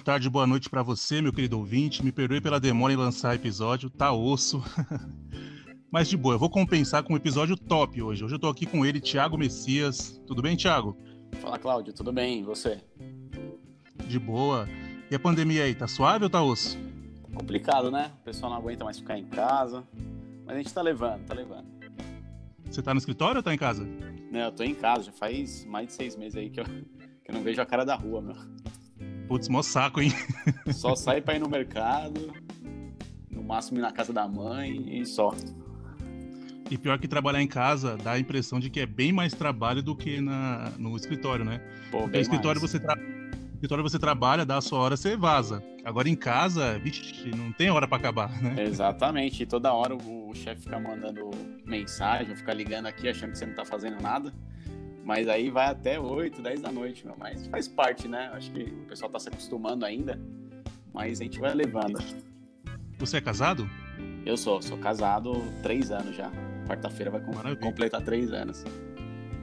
boa tarde, boa noite para você, meu querido ouvinte. Me perdoe pela demora em lançar episódio, tá osso. Mas de boa, eu vou compensar com um episódio top hoje. Hoje eu tô aqui com ele, Thiago Messias. Tudo bem, Thiago? Fala, Cláudio, tudo bem? E você? De boa. E a pandemia aí, tá suave ou tá osso? Complicado, né? O pessoal não aguenta mais ficar em casa. Mas a gente tá levando, tá levando. Você tá no escritório ou tá em casa? Não, eu tô em casa, já faz mais de seis meses aí que eu, que eu não vejo a cara da rua, meu. Putz, mó saco, hein? Só sair pra ir no mercado, no máximo ir na casa da mãe e só. E pior que trabalhar em casa dá a impressão de que é bem mais trabalho do que na, no escritório, né? Pô, no escritório mais. você, tra... no escritório você trabalha, dá a sua hora, você vaza. Agora em casa, vixe, não tem hora pra acabar, né? Exatamente, e toda hora o, o chefe fica mandando mensagem, fica ligando aqui achando que você não tá fazendo nada. Mas aí vai até 8, 10 da noite, meu. Mas faz parte, né? Acho que o pessoal tá se acostumando ainda. Mas a gente vai levando. Você é casado? Eu sou, sou casado três anos já. Quarta-feira vai Maravilha. completar três anos.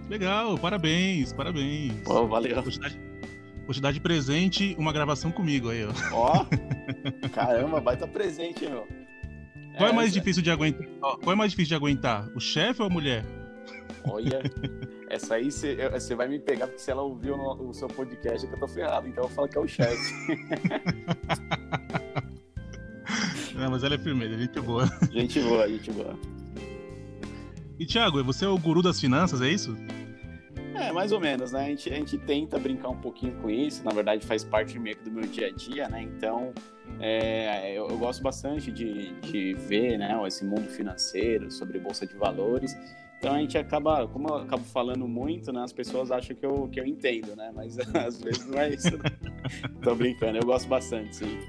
Legal, parabéns, parabéns. Pô, valeu. Vou te, dar, de presente uma gravação comigo aí, ó. Ó, caramba, baita presente, meu. Qual é mais Essa- difícil de aguentar? Qual é mais difícil de aguentar? O chefe ou a mulher? Olha, essa aí você vai me pegar, porque se ela ouviu o seu podcast é que eu tô ferrado, então eu falo que é o chefe. Não, mas ela é firmeza, gente boa. gente boa, gente boa. E Thiago, você é o guru das finanças, é isso? É, mais ou menos, né? A gente, a gente tenta brincar um pouquinho com isso, na verdade faz parte meio que do meu dia a dia, né? Então, é, eu, eu gosto bastante de, de ver, né, esse mundo financeiro, sobre bolsa de valores. Então a gente acaba, como eu acabo falando muito, né, as pessoas acham que eu, que eu entendo, né? Mas às vezes não é isso. Tô brincando, eu gosto bastante, sim.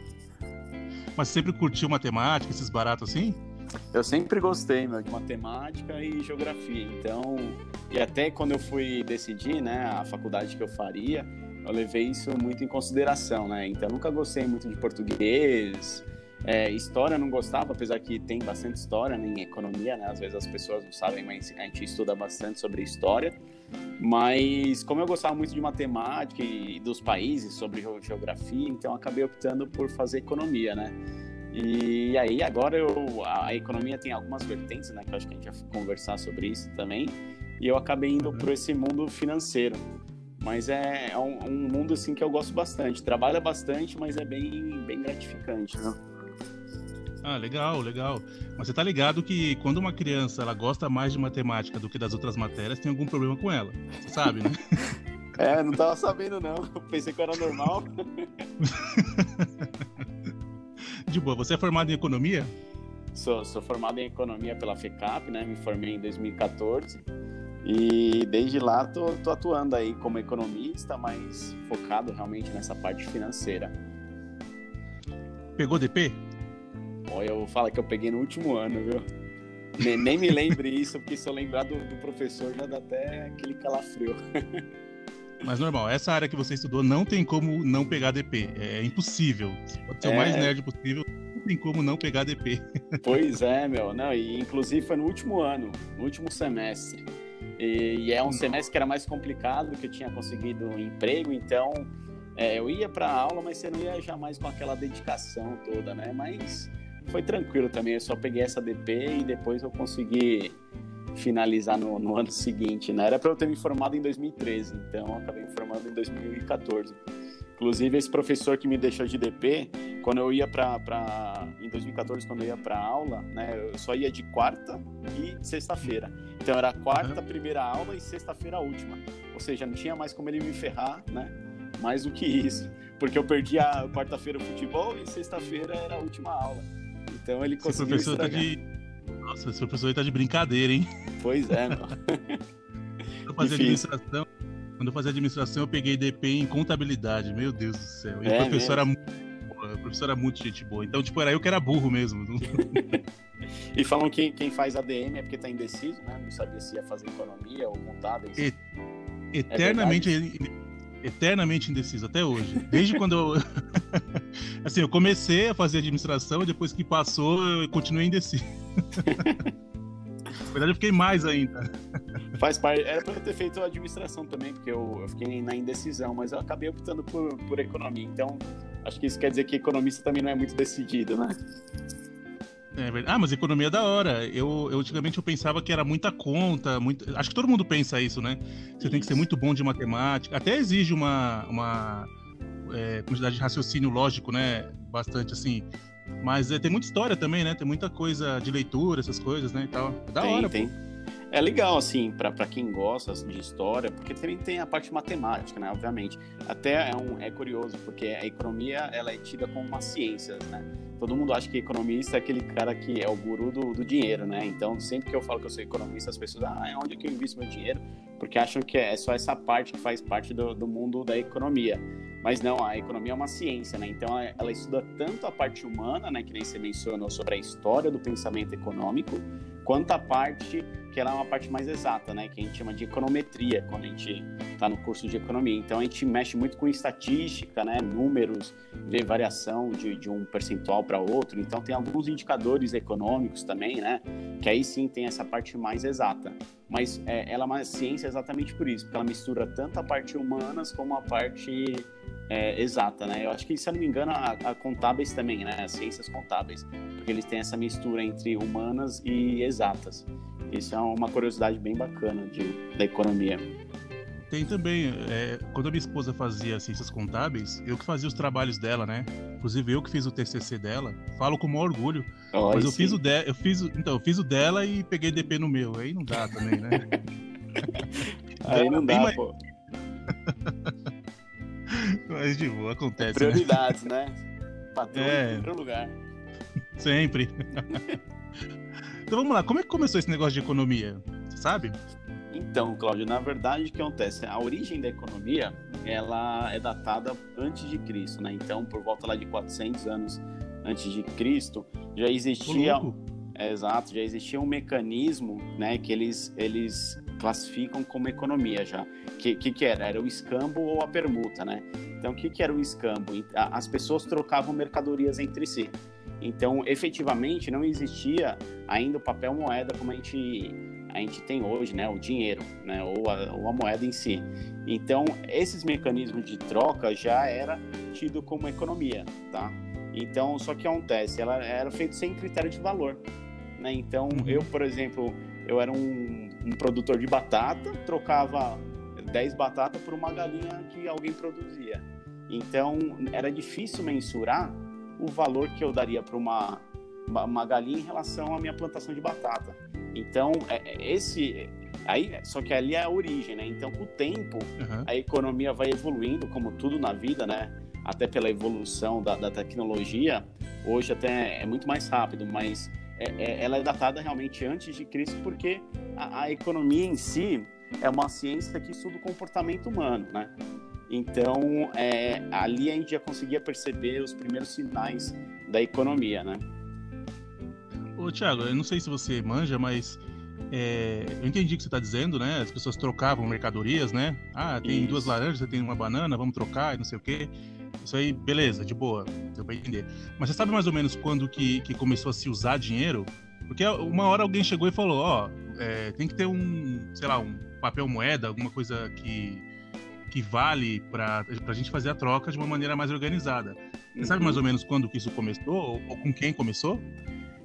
Mas você sempre curtiu matemática, esses baratos assim? Eu sempre gostei, meu, de matemática e geografia. Então, e até quando eu fui decidir, né, a faculdade que eu faria, eu levei isso muito em consideração, né? Então, eu nunca gostei muito de português, é, história não gostava, apesar que tem bastante história né, em economia, né? Às vezes as pessoas não sabem, mas a gente estuda bastante sobre história. Mas como eu gostava muito de matemática e dos países, sobre geo- geografia, então acabei optando por fazer economia, né? E aí agora eu, a a economia tem algumas vertentes, né? Que eu acho que a gente vai conversar sobre isso também. E eu acabei indo Uhum. para esse mundo financeiro. Mas é, é um, um mundo assim que eu gosto bastante. Trabalha bastante, mas é bem, bem gratificante, né? Ah, legal, legal. Mas você tá ligado que quando uma criança ela gosta mais de matemática do que das outras matérias, tem algum problema com ela. Você sabe, né? É, não tava sabendo não. Pensei que era normal. De boa, você é formado em economia? Sou, sou formado em economia pela FECAP, né? Me formei em 2014. E desde lá tô, tô atuando aí como economista, mas focado realmente nessa parte financeira. Pegou DP? Olha, eu falo que eu peguei no último ano, viu? Nem, nem me lembre isso, porque se eu lembrar do, do professor já dá até aquele calafrio. Mas normal, essa área que você estudou não tem como não pegar DP. É impossível. Você pode ser É. o mais nerd possível, não tem como não pegar DP. Pois é, meu. Não, e inclusive foi no último ano, no último semestre. E, e é um semestre que era mais complicado, que eu tinha conseguido um emprego, então é, eu ia para aula, mas você não ia jamais com aquela dedicação toda, né? Mas foi tranquilo também, eu só peguei essa DP e depois eu consegui finalizar no, no ano seguinte, né? Era para eu ter me formado em 2013, então eu acabei me formando em 2014. Inclusive, esse professor que me deixou de DP, quando eu ia para. Em 2014, quando eu ia para aula, né? Eu só ia de quarta e sexta-feira. Então era quarta, primeira aula e sexta-feira última. Ou seja, não tinha mais como ele me ferrar, né? Mais do que isso. Porque eu perdi a quarta-feira o futebol e sexta-feira era a última aula. Então ele Esse conseguiu professor tá de. Nossa, esse professor tá de brincadeira, hein? Pois é, meu. Pra fazer Difícil. administração. Quando eu fazia administração, eu peguei DP em contabilidade. Meu Deus do céu. E é, o professor era muito o professor era muito gente boa. Então, tipo, era eu que era burro mesmo. e falam que quem faz ADM é porque tá indeciso, né? Não sabia se ia fazer economia ou contábeis. E, eternamente, é eternamente indeciso, até hoje. Desde quando eu. assim, eu comecei a fazer administração depois que passou, eu continuei indeciso. Na verdade, eu fiquei mais ainda. Faz parte. Era pra eu ter feito administração também, porque eu, eu fiquei na indecisão, mas eu acabei optando por, por economia. Então, acho que isso quer dizer que economista também não é muito decidido, né? É verdade. Ah, mas economia é da hora. Eu, eu antigamente eu pensava que era muita conta, muito... acho que todo mundo pensa isso, né? Você isso. tem que ser muito bom de matemática. Até exige uma, uma é, quantidade de raciocínio lógico, né? Bastante assim. Mas é, tem muita história também, né? Tem muita coisa de leitura, essas coisas, né? E tal. É da tem, hora, tem. Pô. É legal, assim, para quem gosta de história, porque também tem a parte matemática, né? Obviamente. Até é, um, é curioso, porque a economia ela é tida como uma ciência, né? Todo mundo acha que economista é aquele cara que é o guru do, do dinheiro, né? Então, sempre que eu falo que eu sou economista, as pessoas, ah, é onde que eu invisto meu dinheiro? Porque acham que é só essa parte que faz parte do, do mundo da economia. Mas não, a economia é uma ciência, né? Então ela estuda tanto a parte humana, né, que nem você mencionou sobre a história do pensamento econômico, quanto a parte que ela é uma parte mais exata, né, que a gente chama de econometria quando a gente está no curso de economia. Então a gente mexe muito com estatística, né, números, vê variação de, de um percentual para outro. Então tem alguns indicadores econômicos também, né, que aí sim tem essa parte mais exata. Mas é, ela é uma ciência exatamente por isso, porque ela mistura tanto a parte humanas como a parte é, exata, né? Eu acho que, se eu não me engano, a, a, contábeis também, né? As ciências contábeis, porque eles têm essa mistura entre humanas e exatas. Isso é uma curiosidade bem bacana de, da economia. Tem também, é, quando a minha esposa fazia ciências contábeis, eu que fazia os trabalhos dela, né? Inclusive eu que fiz o TCC dela. Falo com maior orgulho. Oh, mas eu sim. fiz o de, eu fiz, então eu fiz o dela e peguei DP no meu. Aí não dá também, né? aí não dá, pô. Mas de boa, acontece. Prioridades, né? né? Patrão é. em primeiro lugar. Sempre. então vamos lá, como é que começou esse negócio de economia? Você sabe? Então, Cláudio, na verdade, o que acontece? A origem da economia, ela é datada antes de Cristo, né? Então, por volta lá de 400 anos antes de Cristo, já existia... É, exato, já existia um mecanismo, né, que eles, eles classificam como economia já. Que, que que era? Era o escambo ou a permuta, né? Então, o que que era o escambo? As pessoas trocavam mercadorias entre si. Então, efetivamente, não existia ainda o papel moeda como a gente, a gente tem hoje, né? O dinheiro, né? Ou a, ou a moeda em si. Então, esses mecanismos de troca já era tido como economia, tá? Então, só que acontece, ela era feito sem critério de valor, né? Então, uhum. eu, por exemplo, eu era um, um produtor de batata, trocava 10 batatas por uma galinha que alguém produzia. Então, era difícil mensurar o valor que eu daria para uma, uma galinha em relação à minha plantação de batata. Então, é, é, esse aí só que ali é a origem, né? Então, com o tempo, uhum. a economia vai evoluindo, como tudo na vida, né? Até pela evolução da, da tecnologia, hoje até é muito mais rápido, mas é, é, ela é datada realmente antes de Cristo, porque a, a, economia em si é uma ciência que estuda o comportamento humano, né? Então, é, ali a gente já conseguia perceber os primeiros sinais da economia, né? Ô, Thiago, eu não sei se você manja, mas é, eu entendi o que você está dizendo, né? As pessoas trocavam mercadorias, né? Ah, tem Isso. duas laranjas, você tem uma banana, vamos trocar e não sei o quê. Isso aí, beleza, de boa, deu pra entender. Mas você sabe mais ou menos quando que, que começou a se usar dinheiro? Porque uma hora alguém chegou e falou, ó, oh, é, tem que ter um, sei lá, um papel moeda, alguma coisa que, que vale para a gente fazer a troca de uma maneira mais organizada. Você uhum. sabe mais ou menos quando que isso começou ou, ou com quem começou?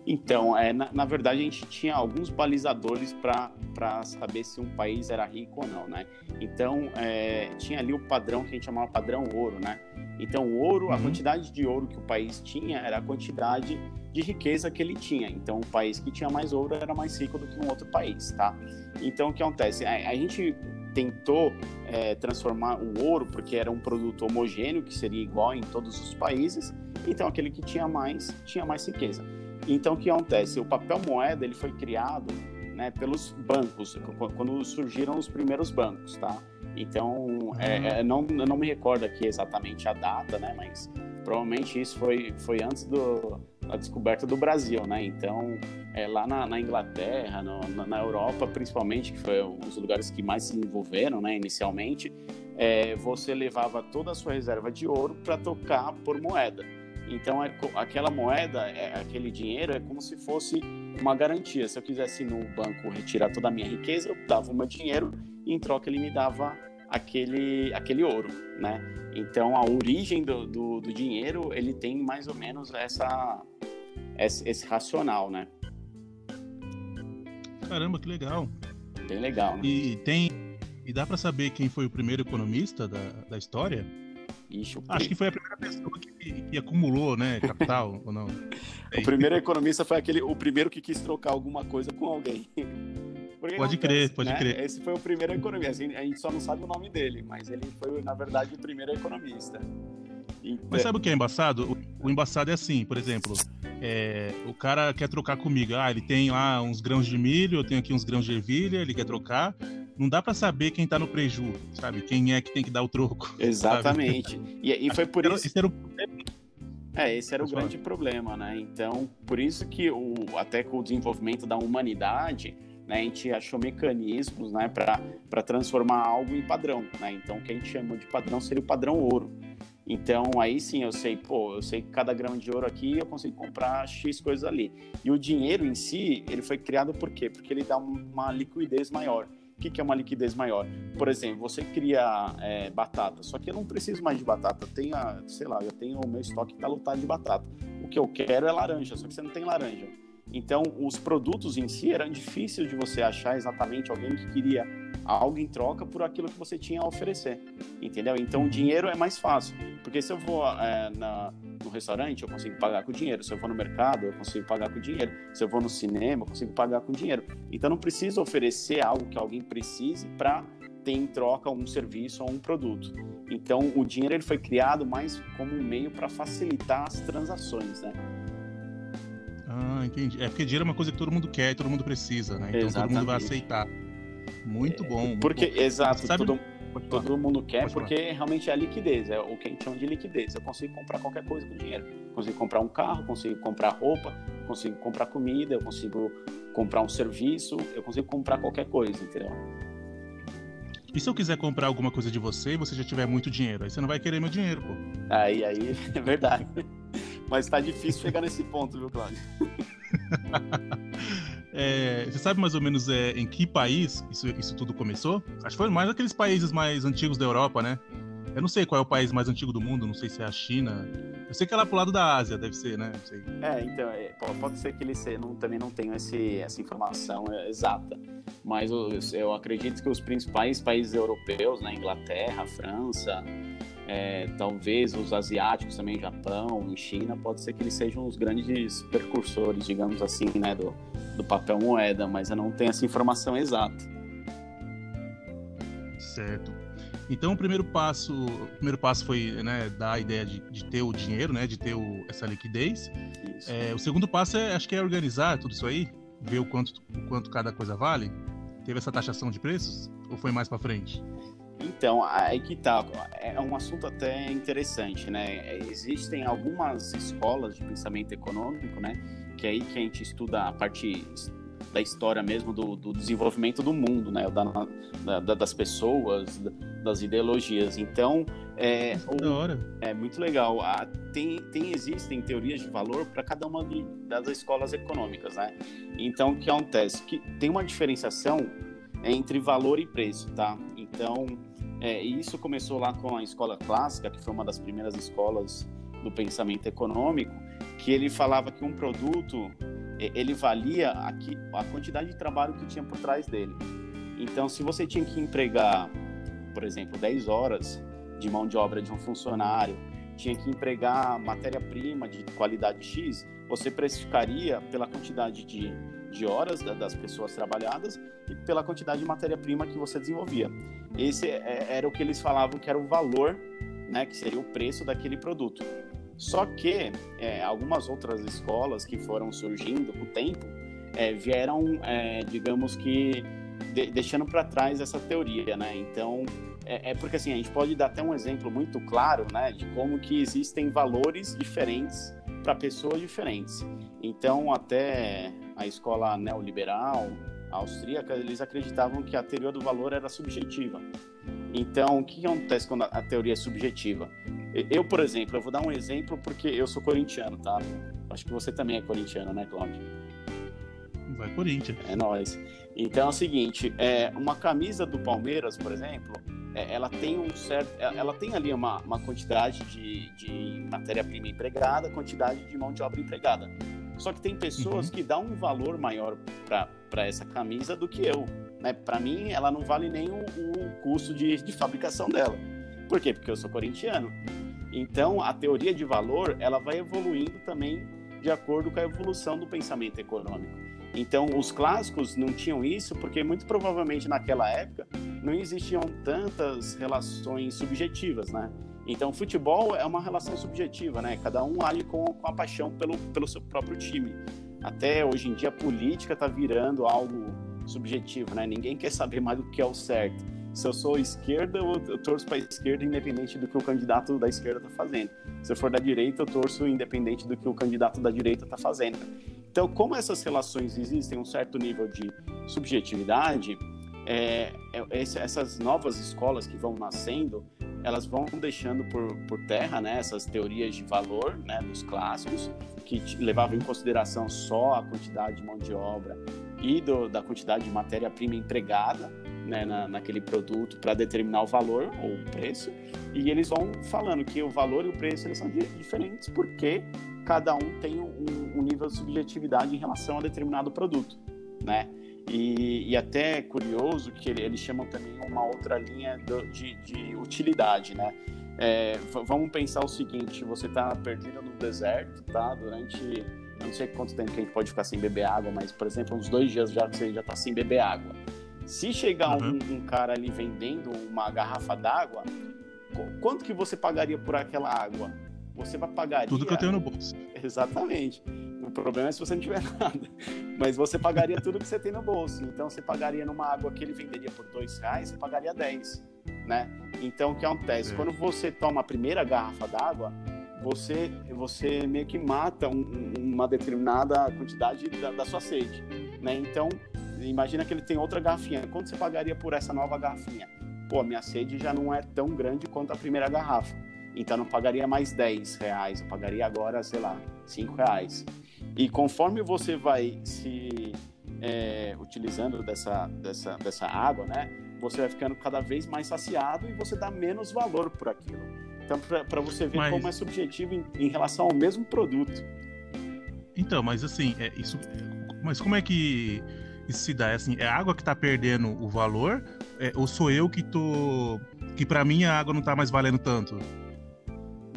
Então, é, na, na, verdade, a gente tinha alguns balizadores para saber se um país era rico ou não, né? Então, é, tinha ali o padrão que a gente chamava padrão ouro, né? Então, o ouro, uhum. a quantidade de ouro que o país tinha era a quantidade de riqueza que ele tinha. Então, o país que tinha mais ouro era mais rico do que um outro país, tá? Então, o que acontece? A, a gente tentou é, transformar o ouro, porque era um produto homogêneo, que seria igual em todos os países, então aquele que tinha mais, tinha mais riqueza. Então, o que acontece? O papel moeda ele foi criado né, pelos bancos, quando surgiram os primeiros bancos, tá? Então, é, Uhum. é, não, eu não me recordo aqui exatamente a data, né? Mas provavelmente isso foi, foi antes do, da descoberta do Brasil, né? Então, é, lá na, na Inglaterra, no- na, na Europa, principalmente, que foi os lugares que mais se envolveram, né? Inicialmente, é, você levava toda a sua reserva de ouro para trocar por moeda. Então, é, aquela moeda, é, aquele dinheiro, é como se fosse uma garantia. Se eu quisesse ir no banco retirar toda a minha riqueza, eu dava o meu dinheiro e em troca ele me dava aquele, aquele ouro, né? Então, a origem do, do, do dinheiro, ele tem mais ou menos essa, esse, esse racional, né? Caramba, que legal. Bem legal, né? E tem. E dá pra saber quem foi o primeiro economista da, da história? Ixi, Acho que foi a primeira pessoa que, que acumulou, né, capital, ou não? o primeiro economista foi aquele, o primeiro que quis trocar alguma coisa com alguém. Porque Pode crer, pode né? crer. Esse foi o primeiro economista. A gente só não sabe o nome dele, mas ele foi, na verdade, o primeiro economista. Então, Mas sabe o que é embaçado? O, embaçado é assim, por exemplo, é, o cara quer trocar comigo. Ah, ele tem lá uns grãos de milho, eu tenho aqui uns grãos de ervilha, ele quer trocar. Não dá pra saber quem tá no preju, sabe? Quem é que tem que dar o troco. Exatamente. E, e foi por isso. Esse era o É, esse era o grande problema, né? Então, por isso que o, até com o desenvolvimento da humanidade, né, a gente achou mecanismos, né, para transformar algo em padrão, né? Então, o que a gente chama de padrão seria o padrão ouro. Então, aí sim, eu sei, pô, eu sei que cada grão de ouro aqui eu consigo comprar X coisas ali. E o dinheiro em si, ele foi criado por quê? Porque ele dá um- uma liquidez maior. O que, que é uma liquidez maior? Por exemplo, você cria é, batata, só que eu não preciso mais de batata. Eu tenho, a, sei lá, eu tenho o meu estoque que tá lotado de batata. O que eu quero é laranja, só que você não tem laranja. Então, os produtos em si eram difíceis de você achar exatamente alguém que queria algo em troca por aquilo que você tinha a oferecer, entendeu? Então, o dinheiro é mais fácil, porque se eu vou é, na, no restaurante, eu consigo pagar com dinheiro. Se eu vou no mercado, eu consigo pagar com dinheiro. Se eu vou no cinema, eu consigo pagar com dinheiro. Então, não preciso oferecer algo que alguém precise para ter em troca um serviço ou um produto. Então, o dinheiro ele foi criado mais como um meio para facilitar as transações, né? Ah, entendi. É porque dinheiro é uma coisa que todo mundo quer e todo mundo precisa, né? Então todo mundo vai Exatamente. aceitar. Muito bom. muito Porque, bom. exato, Sabe- todo, todo mundo quer Pode falar. porque realmente é a liquidez, é o que a gente chama de liquidez. Eu consigo comprar qualquer coisa com dinheiro. Consigo comprar um carro, consigo comprar roupa, consigo comprar comida, eu consigo comprar um serviço, eu consigo comprar qualquer coisa, entendeu? E se eu quiser comprar alguma coisa de você e você já tiver muito dinheiro? Aí você não vai querer meu dinheiro, pô. Aí, aí, é verdade. Mas tá difícil chegar nesse ponto, viu, Cláudio? É, você sabe mais ou menos é, em que país isso, isso tudo começou? Acho que foi mais aqueles países mais antigos da Europa, né? Eu não sei qual é o país mais antigo do mundo, não sei se é a China. Eu sei que é lá pro lado da Ásia, deve ser, né? É, então, é, po- pode ser que ele se, não, também não tenha esse, essa informação é, exata. Mas os- eu acredito que os principais países europeus, né, Inglaterra, França, é, talvez os asiáticos também, Japão e China, pode ser que eles sejam os grandes precursores, digamos assim, né, do, do papel moeda, mas eu não tenho essa informação exata. Certo. Então o primeiro passo, o primeiro passo foi né, dar a ideia de, de ter o dinheiro, né? De ter o- essa liquidez. É, o segundo passo é, acho que é organizar tudo isso aí, ver o quanto, o quanto cada coisa vale. Teve essa taxação de preços? Ou foi mais pra frente? Então, aí que tá. É um assunto até interessante, né? Existem algumas escolas de pensamento econômico, né? Que é aí que a gente estuda a parte da história mesmo do, do desenvolvimento do mundo, né? Da, da- das pessoas, da- das ideologias. Então, é, o- Da hora. é muito legal. Ah, tem, tem existem teorias de valor para cada uma de- das escolas econômicas, né? Então, o que acontece? Que tem uma diferenciação entre valor e preço, tá? Então, é, isso começou lá com a escola clássica, que foi uma das primeiras escolas do pensamento econômico, que ele falava que um produto eh, ele valia aqui, a quantidade de trabalho que tinha por trás dele. Então, se você tinha que empregar, por exemplo, 10 horas de mão de obra de um funcionário, tinha que empregar matéria-prima de qualidade X, você precificaria pela quantidade de, de horas da- das pessoas trabalhadas e pela quantidade de matéria-prima que você desenvolvia. Esse é- era o que eles falavam que era o valor, né, que seria o preço daquele produto. Só que é, algumas outras escolas que foram surgindo com o tempo é, vieram, é, digamos que, de, deixando para trás essa teoria, né? Então, é, é, porque assim, a gente pode dar até um exemplo muito claro, né, de como que existem valores diferentes para pessoas diferentes. Então, até a escola neoliberal austríaca, eles acreditavam que a teoria do valor era subjetiva. Então, o que acontece quando a teoria é subjetiva? Eu, por exemplo, eu vou dar um exemplo porque eu sou corintiano, tá? Acho que você também é corintiano, né, Cláudio? Vai Corinthians. É nóis. Então é o seguinte, é, uma camisa do Palmeiras, por exemplo, é, ela tem um certo, é, ela tem ali uma, uma quantidade de, de matéria-prima empregada, quantidade de mão de obra empregada. Só que tem pessoas uhum. que dão um valor maior para essa camisa do que eu. Né? Para mim, ela não vale nem o, o custo de, de fabricação dela. Por quê? Porque eu sou corintiano. Então, a teoria de valor ela vai evoluindo também de acordo com a evolução do pensamento econômico. Então, os clássicos não tinham isso porque, muito provavelmente, naquela época, não existiam tantas relações subjetivas, né? Então, futebol é uma relação subjetiva, né? Cada um age com, com a paixão pelo, pelo seu próprio time. Até hoje em dia, a política está virando algo subjetivo, né? Ninguém quer saber mais do que é o certo. Se eu sou esquerda, eu torço para a esquerda, independente do que o candidato da esquerda está fazendo. Se eu for da direita, eu torço independente do que o candidato da direita está fazendo. Então, como essas relações existem um certo nível de subjetividade, é, é, essas novas escolas que vão nascendo, elas vão deixando por, por terra né, essas teorias de valor né, dos clássicos, que levavam em consideração só a quantidade de mão de obra e do, da quantidade de matéria-prima empregada né, na, naquele produto para determinar o valor ou o preço. E eles vão falando que o valor e o preço eles são diferentes porque cada um tem um, um nível de subjetividade em relação a determinado produto, né? E, e até é curioso que eles chamam também uma outra linha do, de, de, utilidade, né? É, vamos pensar o seguinte: você está perdido no deserto, tá? Durante não sei quanto tempo que a gente pode ficar sem beber água, mas por exemplo, uns dois dias já que você já está sem beber água. Se chegar uhum. um, um, cara ali vendendo uma garrafa d'água, quanto que você pagaria por aquela água? Você vai pagar tudo que eu tenho no bolso. Exatamente. O problema é se você não tiver nada. Mas você pagaria tudo que você tem no bolso. Então você pagaria numa água que ele venderia por dois reais, você pagaria 10. Né? Então o que acontece? É. Quando você toma a primeira garrafa d'água, você, você meio que mata um, uma determinada quantidade da, da, sua sede. Né? Então, imagina que ele tem outra garrafinha. Quanto você pagaria por essa nova garrafinha? Pô, minha sede já não é tão grande quanto a primeira garrafa. Então não pagaria mais 10 reais, eu pagaria agora, sei lá, 5 reais. E conforme você vai se é, utilizando dessa, dessa, dessa água, né, você vai ficando cada vez mais saciado e você dá menos valor por aquilo. Então, para você ver mas... como é subjetivo em, em, relação ao mesmo produto. Então, mas assim, é, isso, mas como é que isso se dá? É, assim, é a água que está perdendo o valor? É, ou sou eu que tô. que para mim a água não está mais valendo tanto?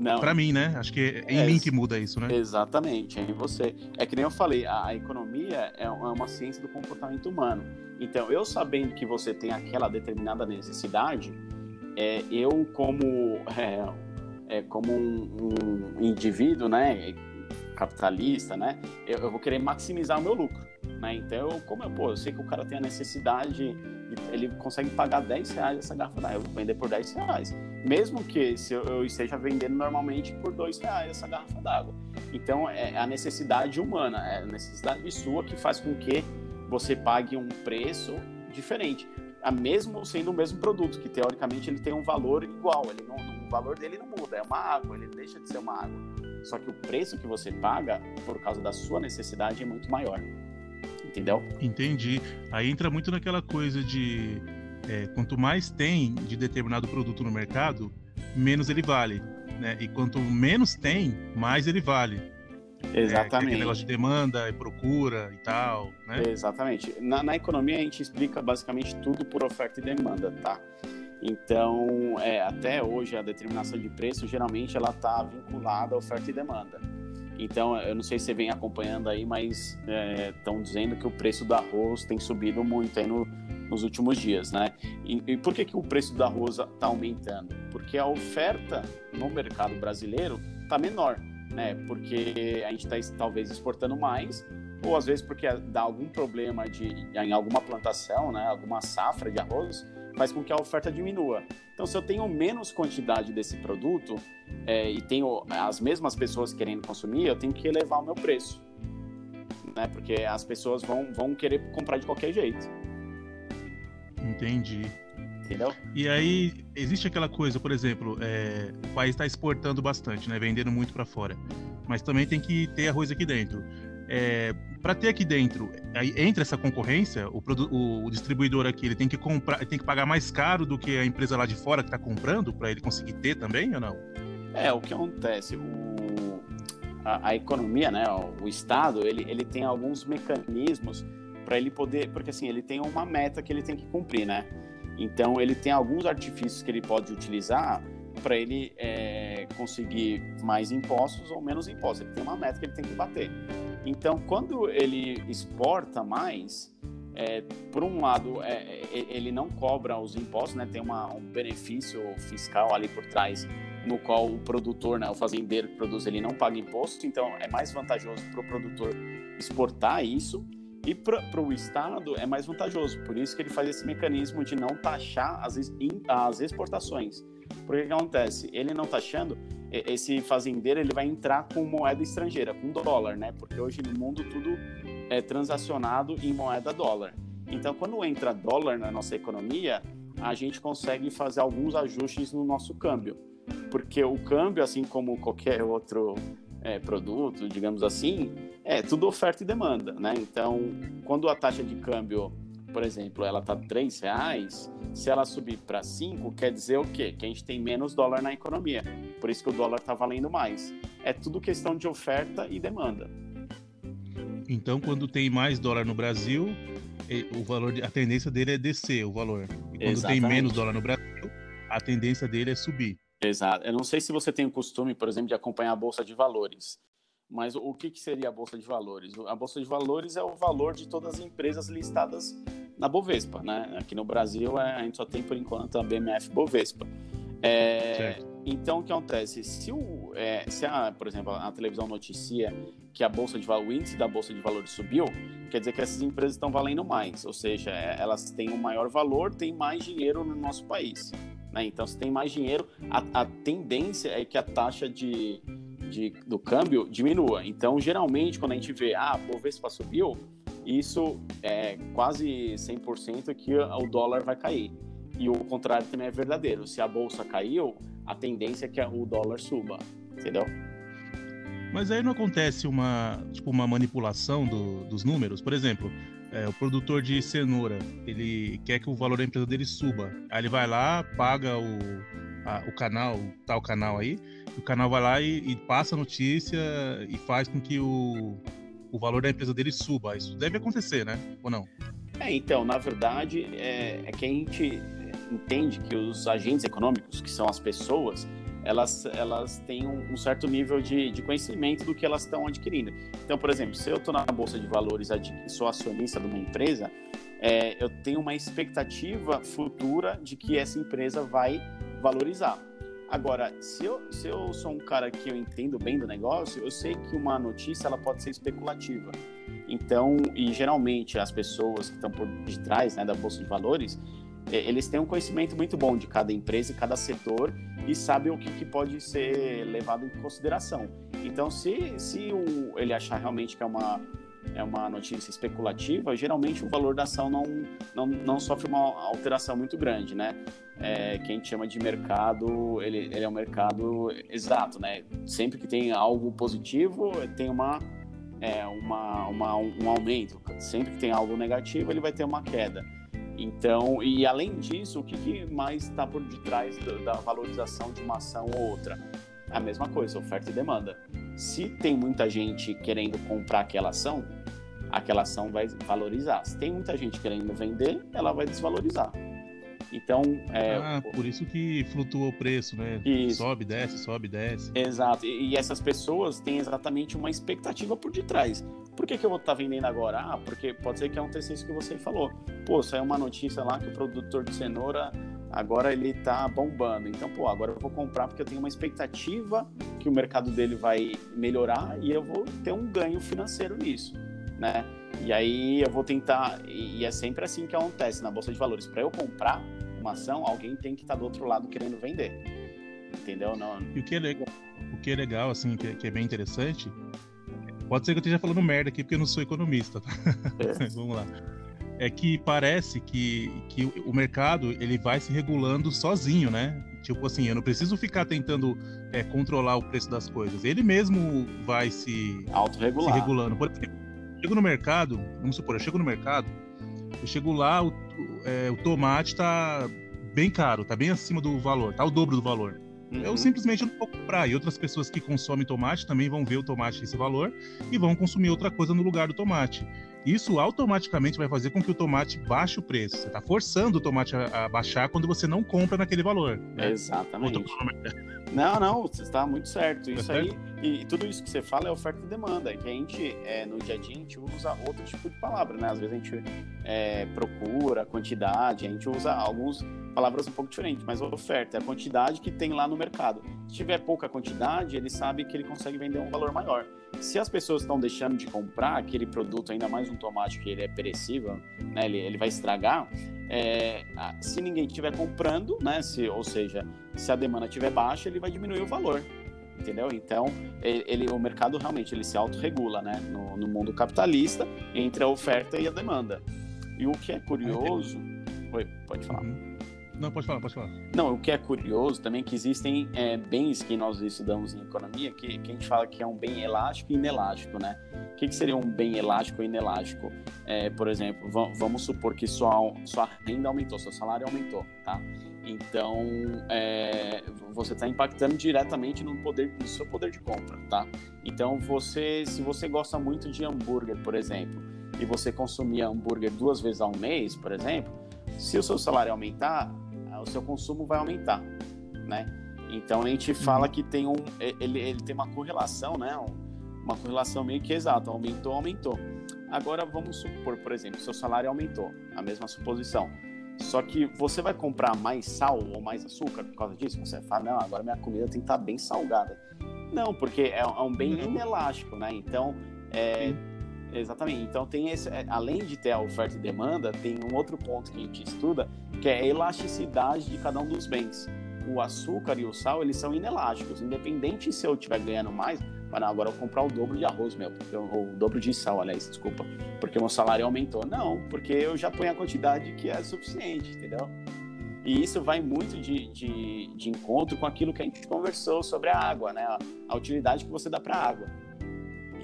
Não. Pra mim, né? Acho que é em é, mim que muda isso, né? Exatamente, é em você. É que nem eu falei, a, a economia é, é uma ciência do comportamento humano. Então, eu sabendo que você tem aquela determinada necessidade, é, eu como, é, é, como um, um, indivíduo, né, capitalista, né, eu, eu, vou querer maximizar o meu lucro, né? Então, eu, como eu, pô, eu sei que o cara tem a necessidade ele consegue pagar 10 reais essa garrafa d'água, eu vou vender por 10 reais. Mesmo que se eu esteja vendendo normalmente por 2 reais essa garrafa d'água. Então é a necessidade humana, é a necessidade sua que faz com que você pague um preço diferente. A mesmo sendo o mesmo produto, que teoricamente ele tem um valor igual, ele não, o valor dele não muda, é uma água, ele deixa de ser uma água. Só que o preço que você paga por causa da sua necessidade é muito maior entendeu? Entendi. Aí entra muito naquela coisa de é, quanto mais tem de determinado produto no mercado, menos ele vale. Né? E quanto menos tem, mais ele vale. Exatamente. É, aquele negócio de demanda e procura e tal, né? Exatamente. Na, na, economia a gente explica basicamente tudo por oferta e demanda, tá? Então, é, até hoje a determinação de preço geralmente ela está vinculada à oferta e demanda. Então, eu não sei se você vem acompanhando aí, mas estão é, dizendo que o preço do arroz tem subido muito aí no, nos últimos dias, né? E, e, por que, que o preço do arroz está aumentando? Porque a oferta no mercado brasileiro está menor, né? Porque a gente está talvez exportando mais ou às vezes porque dá algum problema de, em alguma plantação, né, alguma safra de arroz, faz com que a oferta diminua. Então, se eu tenho menos quantidade desse produto é, e tenho as mesmas pessoas querendo consumir, eu tenho que elevar o meu preço, né, porque as pessoas vão, vão querer comprar de qualquer jeito. Entendi. Entendeu? E aí, existe aquela coisa, por exemplo, é, o país está exportando bastante, né? Vendendo muito para fora. Mas também tem que ter arroz aqui dentro. É, para ter aqui dentro, aí entra essa concorrência, o, o, distribuidor aqui ele tem que comprar, tem que pagar mais caro do que a empresa lá de fora que está comprando para ele conseguir ter também ou não? É, o que acontece, o, a, a, economia, né, o, o Estado, ele, ele tem alguns mecanismos para ele poder, porque assim, ele tem uma meta que ele tem que cumprir, né? Então, ele tem alguns artifícios que ele pode utilizar para ele é, conseguir mais impostos ou menos impostos. Ele tem uma meta que ele tem que bater. Então, quando ele exporta mais, é, por um lado, é, é ele não cobra os impostos, né? tem uma, um benefício fiscal ali por trás, no qual o produtor, né, o fazendeiro que produz, ele não paga imposto, então é mais vantajoso para o produtor exportar isso. E para o Estado é mais vantajoso, por isso que ele faz esse mecanismo de não taxar as, as exportações. Porque o que acontece? Ele não taxando, esse fazendeiro ele vai entrar com moeda estrangeira, com dólar, né? Porque hoje no mundo tudo é transacionado em moeda dólar. Então, quando entra dólar na nossa economia, a gente consegue fazer alguns ajustes no nosso câmbio. Porque o câmbio, assim como qualquer outro é, produto, digamos assim, é tudo oferta e demanda, né? Então, quando a taxa de câmbio, por exemplo, ela tá três reais, se ela subir para cinco, quer dizer o quê? Que a gente tem menos dólar na economia. Por isso que o dólar está valendo mais. É tudo questão de oferta e demanda. Então, quando tem mais dólar no Brasil, o valor, a tendência dele é descer o valor. E quando Exatamente. tem menos dólar no Brasil, a tendência dele é subir. Exato. Eu não sei se você tem o costume, por exemplo, de acompanhar a bolsa de valores. Mas o que, que seria a bolsa de valores? A bolsa de valores é o valor de todas as empresas listadas na Bovespa, né? Aqui no Brasil é, a gente só tem por enquanto a BMF Bovespa. É, então o que acontece? Se, o, é, se a, por exemplo, a televisão noticia que a bolsa de valor, o índice da bolsa de valores subiu, quer dizer que essas empresas estão valendo mais, ou seja, é, elas têm um maior valor, têm mais dinheiro no nosso país. Né? Então, se tem mais dinheiro, a, a tendência é que a taxa de, de, do câmbio diminua. Então, geralmente, quando a gente vê, ah, o Bovespa subiu, isso é quase 100% que o dólar vai cair. E o contrário também é verdadeiro. Se a bolsa caiu, a tendência é que o dólar suba, entendeu? Mas aí não acontece uma, tipo, uma manipulação do, dos números? Por exemplo, é, o produtor de cenoura, ele quer que o valor da empresa dele suba. Aí ele vai lá, paga o, a, o canal, tal canal aí, o canal vai lá e, e, passa a notícia e faz com que o, o valor da empresa dele suba. Isso deve acontecer, né? Ou não? É, então, na verdade, é, é que a gente entende que os agentes econômicos, que são as pessoas, elas, elas têm um, um certo nível de, de, conhecimento do que elas estão adquirindo. Então, por exemplo, se eu estou na Bolsa de Valores e sou acionista de uma empresa, é, eu tenho uma expectativa futura de que essa empresa vai valorizar. Agora, se eu, se eu sou um cara que eu entendo bem do negócio, eu sei que uma notícia ela pode ser especulativa. Então, e geralmente as pessoas que estão por detrás né, da bolsa de valores, eles têm um conhecimento muito bom de cada empresa e cada setor e sabem o que, que pode ser levado em consideração. Então, se, se o, ele achar realmente que é uma, é uma notícia especulativa, geralmente o valor da ação não, não, não sofre uma alteração muito grande, né? É, que a gente chama de mercado, ele, ele é um mercado exato, né? Sempre que tem algo positivo, tem uma, é, uma, uma, um aumento. Sempre que tem algo negativo, ele vai ter uma queda. Então, e além disso, o que, que mais está por detrás da, da valorização de uma ação ou outra? A mesma coisa, oferta e demanda. Se tem muita gente querendo comprar aquela ação, aquela ação vai valorizar. Se tem muita gente querendo vender, ela vai desvalorizar. Então, é, ah, por isso que flutua o preço, né? Isso. Sobe, desce, sobe, desce. Exato. E, e, essas pessoas têm exatamente uma expectativa por detrás. Por que, que eu vou estar tá vendendo agora? Ah, porque pode ser que aconteça isso que você falou. Pô, saiu uma notícia lá que o produtor de cenoura agora ele tá bombando. Então, pô, agora eu vou comprar porque eu tenho uma expectativa que o mercado dele vai melhorar e eu vou ter um ganho financeiro nisso. Né? E aí eu vou tentar, e é sempre assim que acontece na bolsa de valores. Para eu comprar uma ação, alguém tem que estar tá do outro lado querendo vender, entendeu? Não. E o que é legal, o que é legal assim, que é, que é bem interessante, pode ser que eu esteja falando merda aqui porque eu não sou economista. Tá? É. Vamos lá é que parece que, que o mercado ele vai se regulando sozinho, né? Tipo assim, eu não preciso ficar tentando é, controlar o preço das coisas. Ele mesmo vai se, se regulando. Por exemplo, chego no mercado, vamos supor, eu chego no mercado, eu chego lá, o, é, o tomate tá bem caro, tá bem acima do valor, tá o dobro do valor. Uhum. Eu simplesmente não vou comprar. E outras pessoas que consomem tomate também vão ver o tomate esse valor e vão consumir outra coisa no lugar do tomate. Isso automaticamente vai fazer com que o tomate baixe o preço. Você está forçando o tomate a, a, baixar quando você não compra naquele valor. Né? Exatamente. Não, não, você está muito certo. Isso aí, e, tudo isso que você fala é oferta e demanda. Que a gente, é, no dia a dia, a gente usa outro tipo de palavra, né? Às vezes a gente é, procura quantidade, a gente usa algumas palavras um pouco diferentes, mas oferta é a quantidade que tem lá no mercado. Se tiver pouca quantidade, ele sabe que ele consegue vender um valor maior se as pessoas estão deixando de comprar aquele produto, ainda mais um tomate que ele é perecível, né, ele, ele vai estragar, é, se ninguém estiver comprando, né, se, ou seja, se a demanda estiver baixa, ele vai diminuir o valor, entendeu? Então, ele, o mercado realmente ele se autorregula, né, no, no mundo capitalista, entre a oferta e a demanda. E o que é curioso... Oi, pode falar. Uhum. Não, pode falar, pode falar. Não, o que é curioso também é que existem é, bens que nós estudamos em economia que, que, a gente fala que é um bem elástico e inelástico, né? O que, que seria um bem elástico e inelástico? É, por exemplo, vamos supor que sua, sua renda aumentou, seu salário aumentou, tá? Então, é, você está impactando diretamente no, poder, no seu poder de compra, tá? Então, você, se você gosta muito de hambúrguer, por exemplo, e você consumir hambúrguer duas vezes ao mês, por exemplo, se o seu salário aumentar, o seu consumo vai aumentar, né? Então a gente fala uhum. que tem um, ele, ele tem uma correlação, né? Uma correlação meio que exata, aumentou, aumentou. Agora vamos supor, por exemplo, seu salário aumentou, a mesma suposição. Só que você vai comprar mais sal ou mais açúcar por causa disso? Você fala, não, agora minha comida tem que estar bem salgada. Não, porque é, é um bem inelástico, né? Então, é, Exatamente. Então tem esse, é, além de ter a oferta e demanda, tem um outro ponto que a gente estuda, que é a elasticidade de cada um dos bens. O açúcar e o sal, eles são inelásticos, independente se eu estiver ganhando mais, mas não, agora eu vou comprar o dobro de arroz, meu, porque o dobro de sal, aliás, desculpa, porque meu salário aumentou. Não, porque eu já ponho a quantidade que é suficiente, entendeu? E isso vai muito de, de, de encontro com aquilo que a gente conversou sobre a água, né? A utilidade que você dá para a água.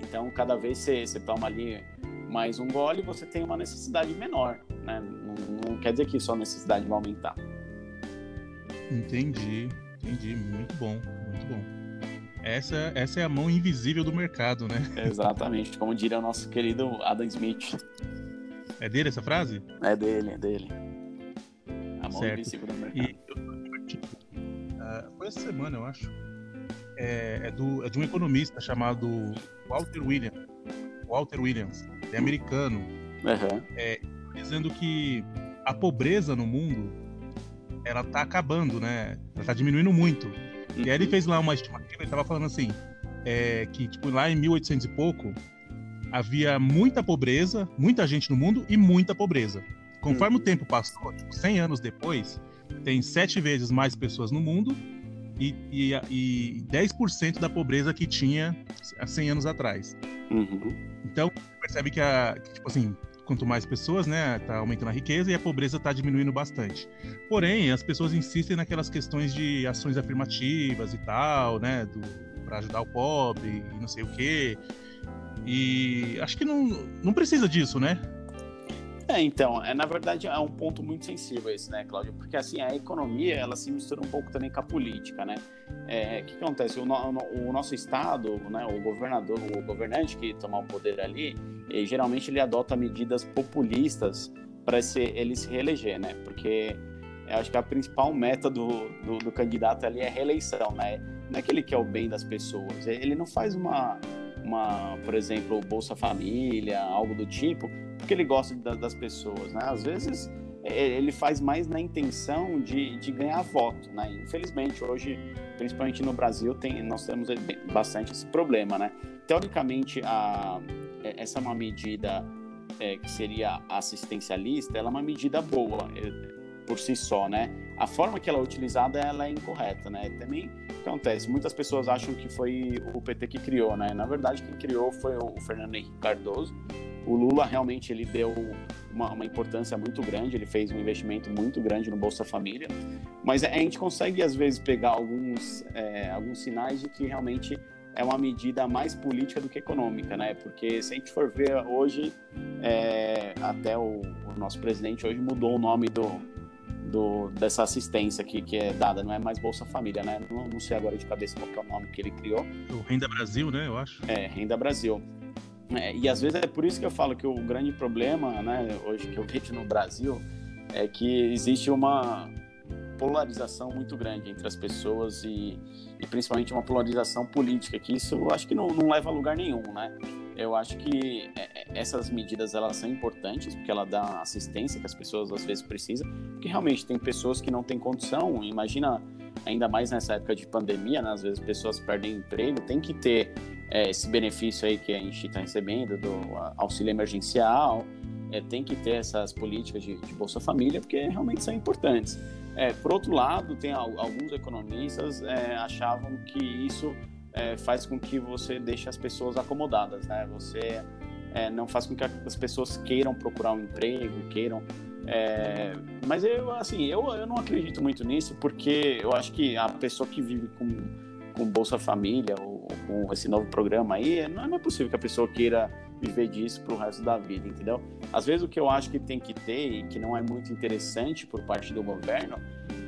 Então, cada vez você, você toma ali mais um gole, você tem uma necessidade menor, né? Não, não quer dizer que sua necessidade vai aumentar. Entendi, entendi. Muito bom, muito bom. Essa, essa é a mão invisível do mercado, né? Exatamente, como diria o nosso querido Adam Smith. É dele essa frase? É dele, é dele. A mão certo. invisível do mercado. E, uh, foi essa semana, eu acho é, é, do, é de um economista chamado Walter Williams. Walter Williams, é americano, uhum. é, dizendo que a pobreza no mundo ela tá acabando, né? Ela tá diminuindo muito. Uhum. E aí ele uhum. fez lá uma estimativa, ele tava falando assim, é, que tipo lá em 1800 e pouco havia muita pobreza, muita gente no mundo e muita pobreza. Conforme uhum. o tempo passou, tipo, 100 anos depois, tem sete vezes mais pessoas no mundo e, e, e 10% da pobreza que tinha há 100 anos atrás. Uhum. Então, percebe que, a, que, tipo assim, quanto mais pessoas, né, tá aumentando a riqueza e a pobreza está diminuindo bastante. Porém, as pessoas insistem naquelas questões de ações afirmativas e tal, né, para ajudar o pobre e não sei o quê. E acho que não, não precisa disso, né? É, então, é, na verdade é um ponto muito sensível esse, né, Cláudio? Porque assim, a economia, ela se mistura um pouco também com a política, né? É, o que, que acontece? O, no, o, nosso Estado, né, o governador, o governante que tomar o poder ali, geralmente ele adota medidas populistas para ele se reeleger, né? Porque eu acho que a principal meta do, do, do candidato ali é reeleição, né? Não é que ele quer o bem das pessoas, ele não faz uma, uma por exemplo, Bolsa Família, algo do tipo, porque ele gosta das pessoas, né? Às vezes ele faz mais na intenção de, de ganhar voto, né? Infelizmente hoje, principalmente no Brasil, tem, nós temos bastante esse problema, né? Teoricamente a, é, essa é uma medida é, que seria assistencialista, ela é uma medida boa é, por si só, né? A forma que ela é utilizada, ela é incorreta, né? Também acontece, muitas pessoas acham que foi o PT que criou, né? Na verdade, quem criou foi o Fernando Henrique Cardoso. O Lula realmente ele deu uma, uma, importância muito grande, ele fez um investimento muito grande no Bolsa Família, mas a gente consegue às vezes pegar alguns, é, alguns sinais de que realmente é uma medida mais política do que econômica, né? Porque se a gente for ver hoje, é, até o, o, nosso presidente hoje mudou o nome do, do, dessa assistência aqui que é dada, não é mais Bolsa Família, né? Não, não sei agora de cabeça qual é o nome que ele criou. O Renda Brasil, né? Eu acho. É, Renda Brasil. É, e às vezes é por isso que eu falo que o grande problema, né, hoje que eu vejo no Brasil, é que existe uma polarização muito grande entre as pessoas e, e principalmente uma polarização política, que isso eu acho que não, não leva a lugar nenhum, né? Eu acho que é, é, essas medidas elas são importantes porque ela dá assistência que as pessoas às vezes precisam, porque realmente tem pessoas que não têm condição. Imagina ainda mais nessa época de pandemia, né? às vezes pessoas perdem emprego, tem que ter é, esse benefício aí que a gente está recebendo do auxílio emergencial, é, tem que ter essas políticas de, de Bolsa Família, porque realmente são importantes. É, por outro lado, tem alguns economistas é, achavam que isso é, faz com que você deixe as pessoas acomodadas, né? Você é, não faz com que as pessoas queiram procurar um emprego, queiram. É, mas eu, assim, eu, eu não acredito muito nisso, porque eu acho que a pessoa que vive com, com Bolsa Família ou com esse novo programa aí, não é possível que a pessoa queira viver disso pro resto da vida, entendeu? Às vezes o que eu acho que tem que ter e que não é muito interessante por parte do governo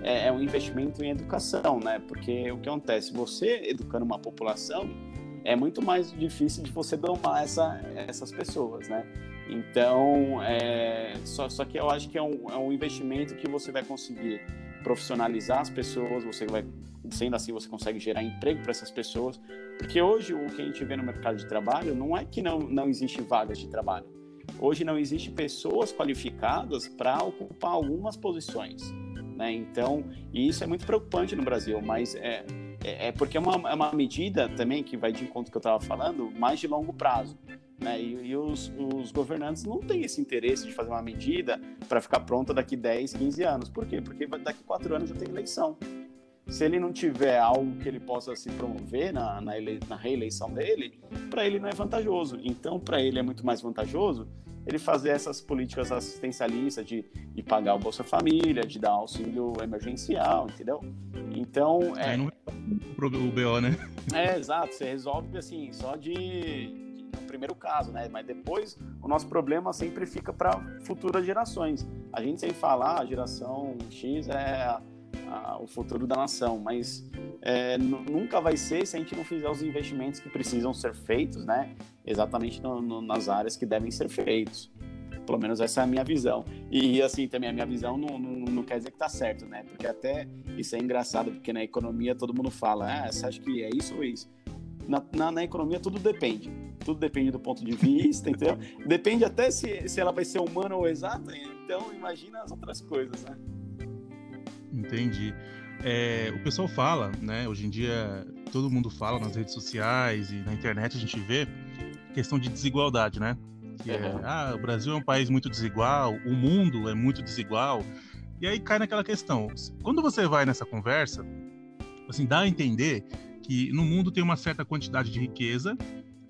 é, é um investimento em educação, né? Porque o que acontece, você educando uma população, é muito mais difícil de você domar essa, essas pessoas, né? Então, é, só, só que eu acho que é um, é um investimento que você vai conseguir profissionalizar as pessoas, você vai, sendo assim, você consegue gerar emprego para essas pessoas, porque hoje o que a gente vê no mercado de trabalho não é que não, não existe vagas de trabalho. Hoje não existe pessoas qualificadas para ocupar algumas posições. Né? Então, e isso é muito preocupante no Brasil, mas é, é, é porque é uma, é uma medida também que vai de encontro que eu estava falando, mais de longo prazo. Né? E, e os, os, governantes não têm esse interesse de fazer uma medida para ficar pronta daqui 10, 15 anos. Por quê? Porque daqui 4 anos já tem eleição. Se ele não tiver algo que ele possa se promover na, na, ele, na reeleição dele, para ele não é vantajoso. Então, para ele é muito mais vantajoso ele fazer essas políticas assistencialistas de, de pagar o Bolsa Família, de dar auxílio emergencial, entendeu? Então. É, não o BO, né? É, exato. Você resolve assim, só de, primeiro caso, né? Mas depois o nosso problema sempre fica para futuras gerações. A gente sempre fala, ah, a geração X é a, o futuro da nação, mas é, nunca vai ser se a gente não fizer os investimentos que precisam ser feitos, né? Exatamente no, no, nas áreas que devem ser feitos. Pelo menos essa é a minha visão. E assim, também a minha visão não, não, não quer dizer que tá certo, né? Porque até isso é engraçado, porque na economia todo mundo fala, ah, você acha que é isso ou isso? Na, na, na, economia tudo depende. Tudo depende do ponto de vista, entendeu? Depende até se, se ela vai ser humana ou exata. Então, imagina as outras coisas, né? Entendi. É, o pessoal fala, né? Hoje em dia todo mundo fala nas redes sociais e na internet a gente vê questão de desigualdade, né? Que é, ah, o Brasil é um país muito desigual, o mundo é muito desigual. E aí cai naquela questão. Quando você vai nessa conversa, assim, dá a entender que no mundo tem uma certa quantidade de riqueza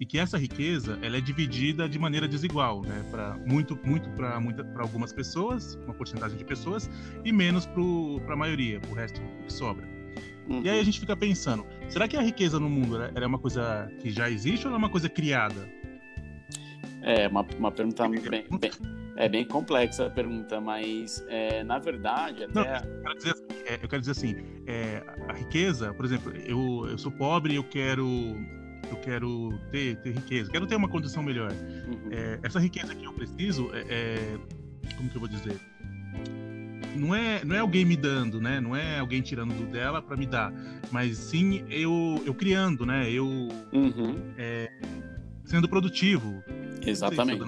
e que essa riqueza ela é dividida de maneira desigual, né? Para muito, muito para para algumas pessoas, uma porcentagem de pessoas e menos para a maioria, o resto que sobra. Uhum. E aí a uhum. gente fica pensando, será que a riqueza no mundo é uma coisa que já existe ou é uma coisa criada? É uma, uma pergunta bem, bem, é bem complexa a pergunta, mas é, na verdade até. Não, eu, quero dizer, assim, é, eu quero dizer assim, é, a riqueza, por exemplo, eu, eu sou pobre e eu quero eu quero ter, ter riqueza, quero ter uma condição melhor. Uhum. É, essa riqueza que eu preciso é, é, como que eu vou dizer? Não é, não é alguém me dando, né? Não é alguém tirando do dela para me dar, mas sim eu, eu criando, né? Eu uhum. é, sendo produtivo. Exatamente.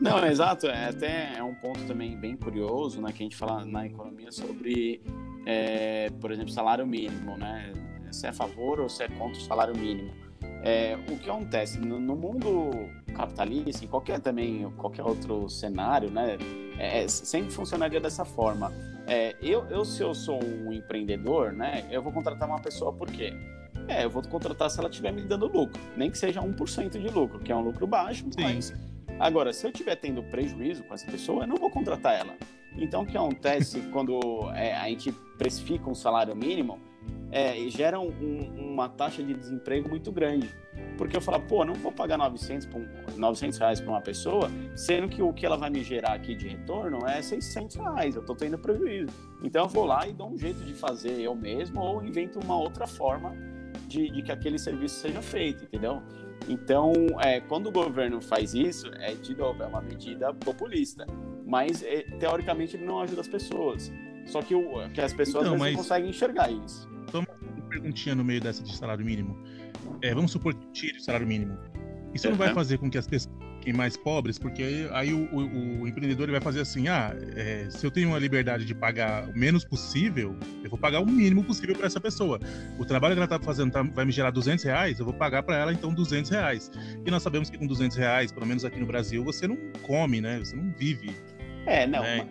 Não, é exato. É até é um ponto também bem curioso, né? Que a gente fala na economia sobre, é, por exemplo, salário mínimo, né? Se é a favor ou se é contra o salário mínimo. É, o que acontece no, no, mundo capitalista, em qualquer também qualquer outro cenário, né, é, sempre funcionaria dessa forma. É, eu, eu, se eu sou um empreendedor, né, eu vou contratar uma pessoa por quê? É, eu vou contratar se ela estiver me dando lucro, nem que seja 1% de lucro, que é um lucro baixo, Sim. mas agora, se eu estiver tendo prejuízo com essa pessoa, eu não vou contratar ela. Então, o que acontece quando é, a gente precifica um salário mínimo é, gera um, uma taxa de desemprego muito grande. Porque eu falo, pô, não vou pagar 900, um, 900 reais para uma pessoa, sendo que o que ela vai me gerar aqui de retorno é 600 reais, eu estou tendo prejuízo. Então eu vou lá e dou um jeito de fazer eu mesmo ou invento uma outra forma de, de que aquele serviço seja feito, entendeu? Então, é, quando o governo faz isso, é de novo, é uma medida populista, mas é, teoricamente ele não ajuda as pessoas. Só que, o, que as pessoas então, mas... não conseguem enxergar isso. Só uma perguntinha no meio dessa de salário mínimo. É, vamos supor que tire o salário mínimo. Isso uhum. não vai fazer com que as pessoas fiquem mais pobres, porque aí, aí o, o, o, empreendedor ele vai fazer assim: ah, é, se eu tenho a liberdade de pagar o menos possível, eu vou pagar o mínimo possível para essa pessoa. O trabalho que ela está fazendo tá, vai me gerar 200 reais, eu vou pagar para ela então 200 reais. E nós sabemos que com 200 reais, pelo menos aqui no Brasil, você não come, né? Você não vive. É, não. Né?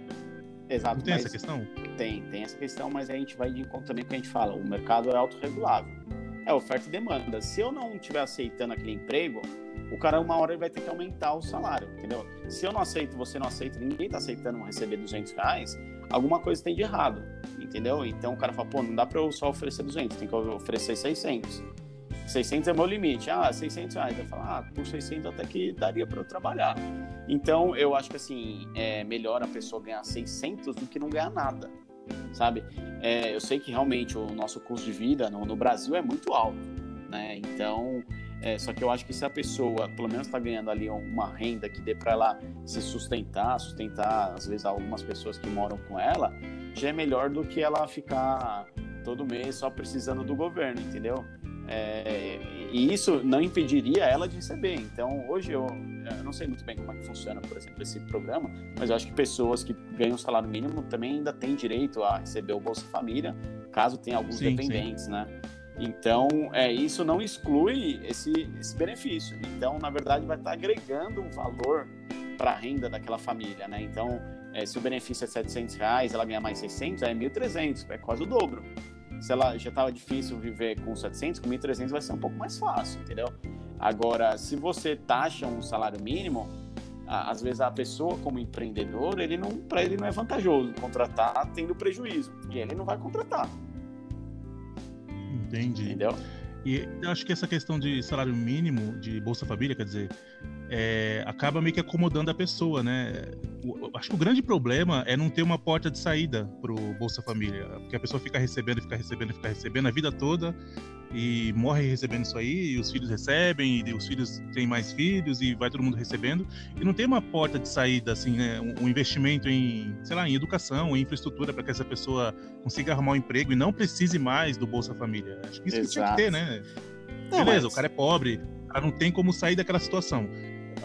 Exato. Não tem essa questão? Tem, tem essa questão, mas a gente vai de encontro também com a gente fala: o mercado é autorregulável. É oferta e demanda. Se eu não estiver aceitando aquele emprego, o cara uma hora ele vai ter que aumentar o salário, entendeu? Se eu não aceito, você não aceita, ninguém está aceitando receber 200 reais, alguma coisa tem de errado, entendeu? Então o cara fala, pô, não dá para eu só oferecer 200, tem que oferecer 600. 600 é meu limite. Ah, 600 reais. Eu falo, ah, por 600 até que daria para eu trabalhar. Então, eu acho que assim, é melhor a pessoa ganhar 600 do que não ganhar nada, sabe? É, eu sei que realmente o nosso custo de vida no, no Brasil é muito alto, né? Então, é, só que eu acho que se a pessoa, pelo menos, está ganhando ali uma renda que dê para ela se sustentar, sustentar, às vezes, algumas pessoas que moram com ela, já é melhor do que ela ficar todo mês só precisando do governo, entendeu? É, e isso não impediria ela de receber. Então, hoje eu, eu, não sei muito bem como é que funciona, por exemplo, esse programa, mas eu acho que pessoas que ganham salário mínimo também ainda têm direito a receber o Bolsa Família, caso tenha alguns sim, dependentes, sim. né? Então, é, isso não exclui esse, esse benefício. Então, na verdade, vai estar agregando um valor para a renda daquela família, né? Então, é, se o benefício é 700 reais, ela ganha mais 600, é 1.300, é quase o dobro. Se ela já estava difícil viver com 700, com 1.300 vai ser um pouco mais fácil, entendeu? Agora, se você taxa um salário mínimo, às vezes a pessoa como empreendedor, ele não, para ele não é vantajoso contratar tendo prejuízo e ele não vai contratar. Entendi. Entendeu? E eu acho que essa questão de salário mínimo, de Bolsa Família, quer dizer, é, acaba meio que acomodando a pessoa, né? O, acho que o grande problema é não ter uma porta de saída pro Bolsa Família, porque a pessoa fica recebendo, fica recebendo, fica recebendo a vida toda e morre recebendo isso aí, e os filhos recebem, e os filhos têm mais filhos, e vai todo mundo recebendo, e não tem uma porta de saída, assim, né? Um, um investimento em, sei lá, em educação, em infraestrutura, para que essa pessoa consiga arrumar um emprego e não precise mais do Bolsa Família. Acho que isso que tinha que ter, né? Não, Beleza, mas... o cara é pobre, cara não tem como sair daquela situação.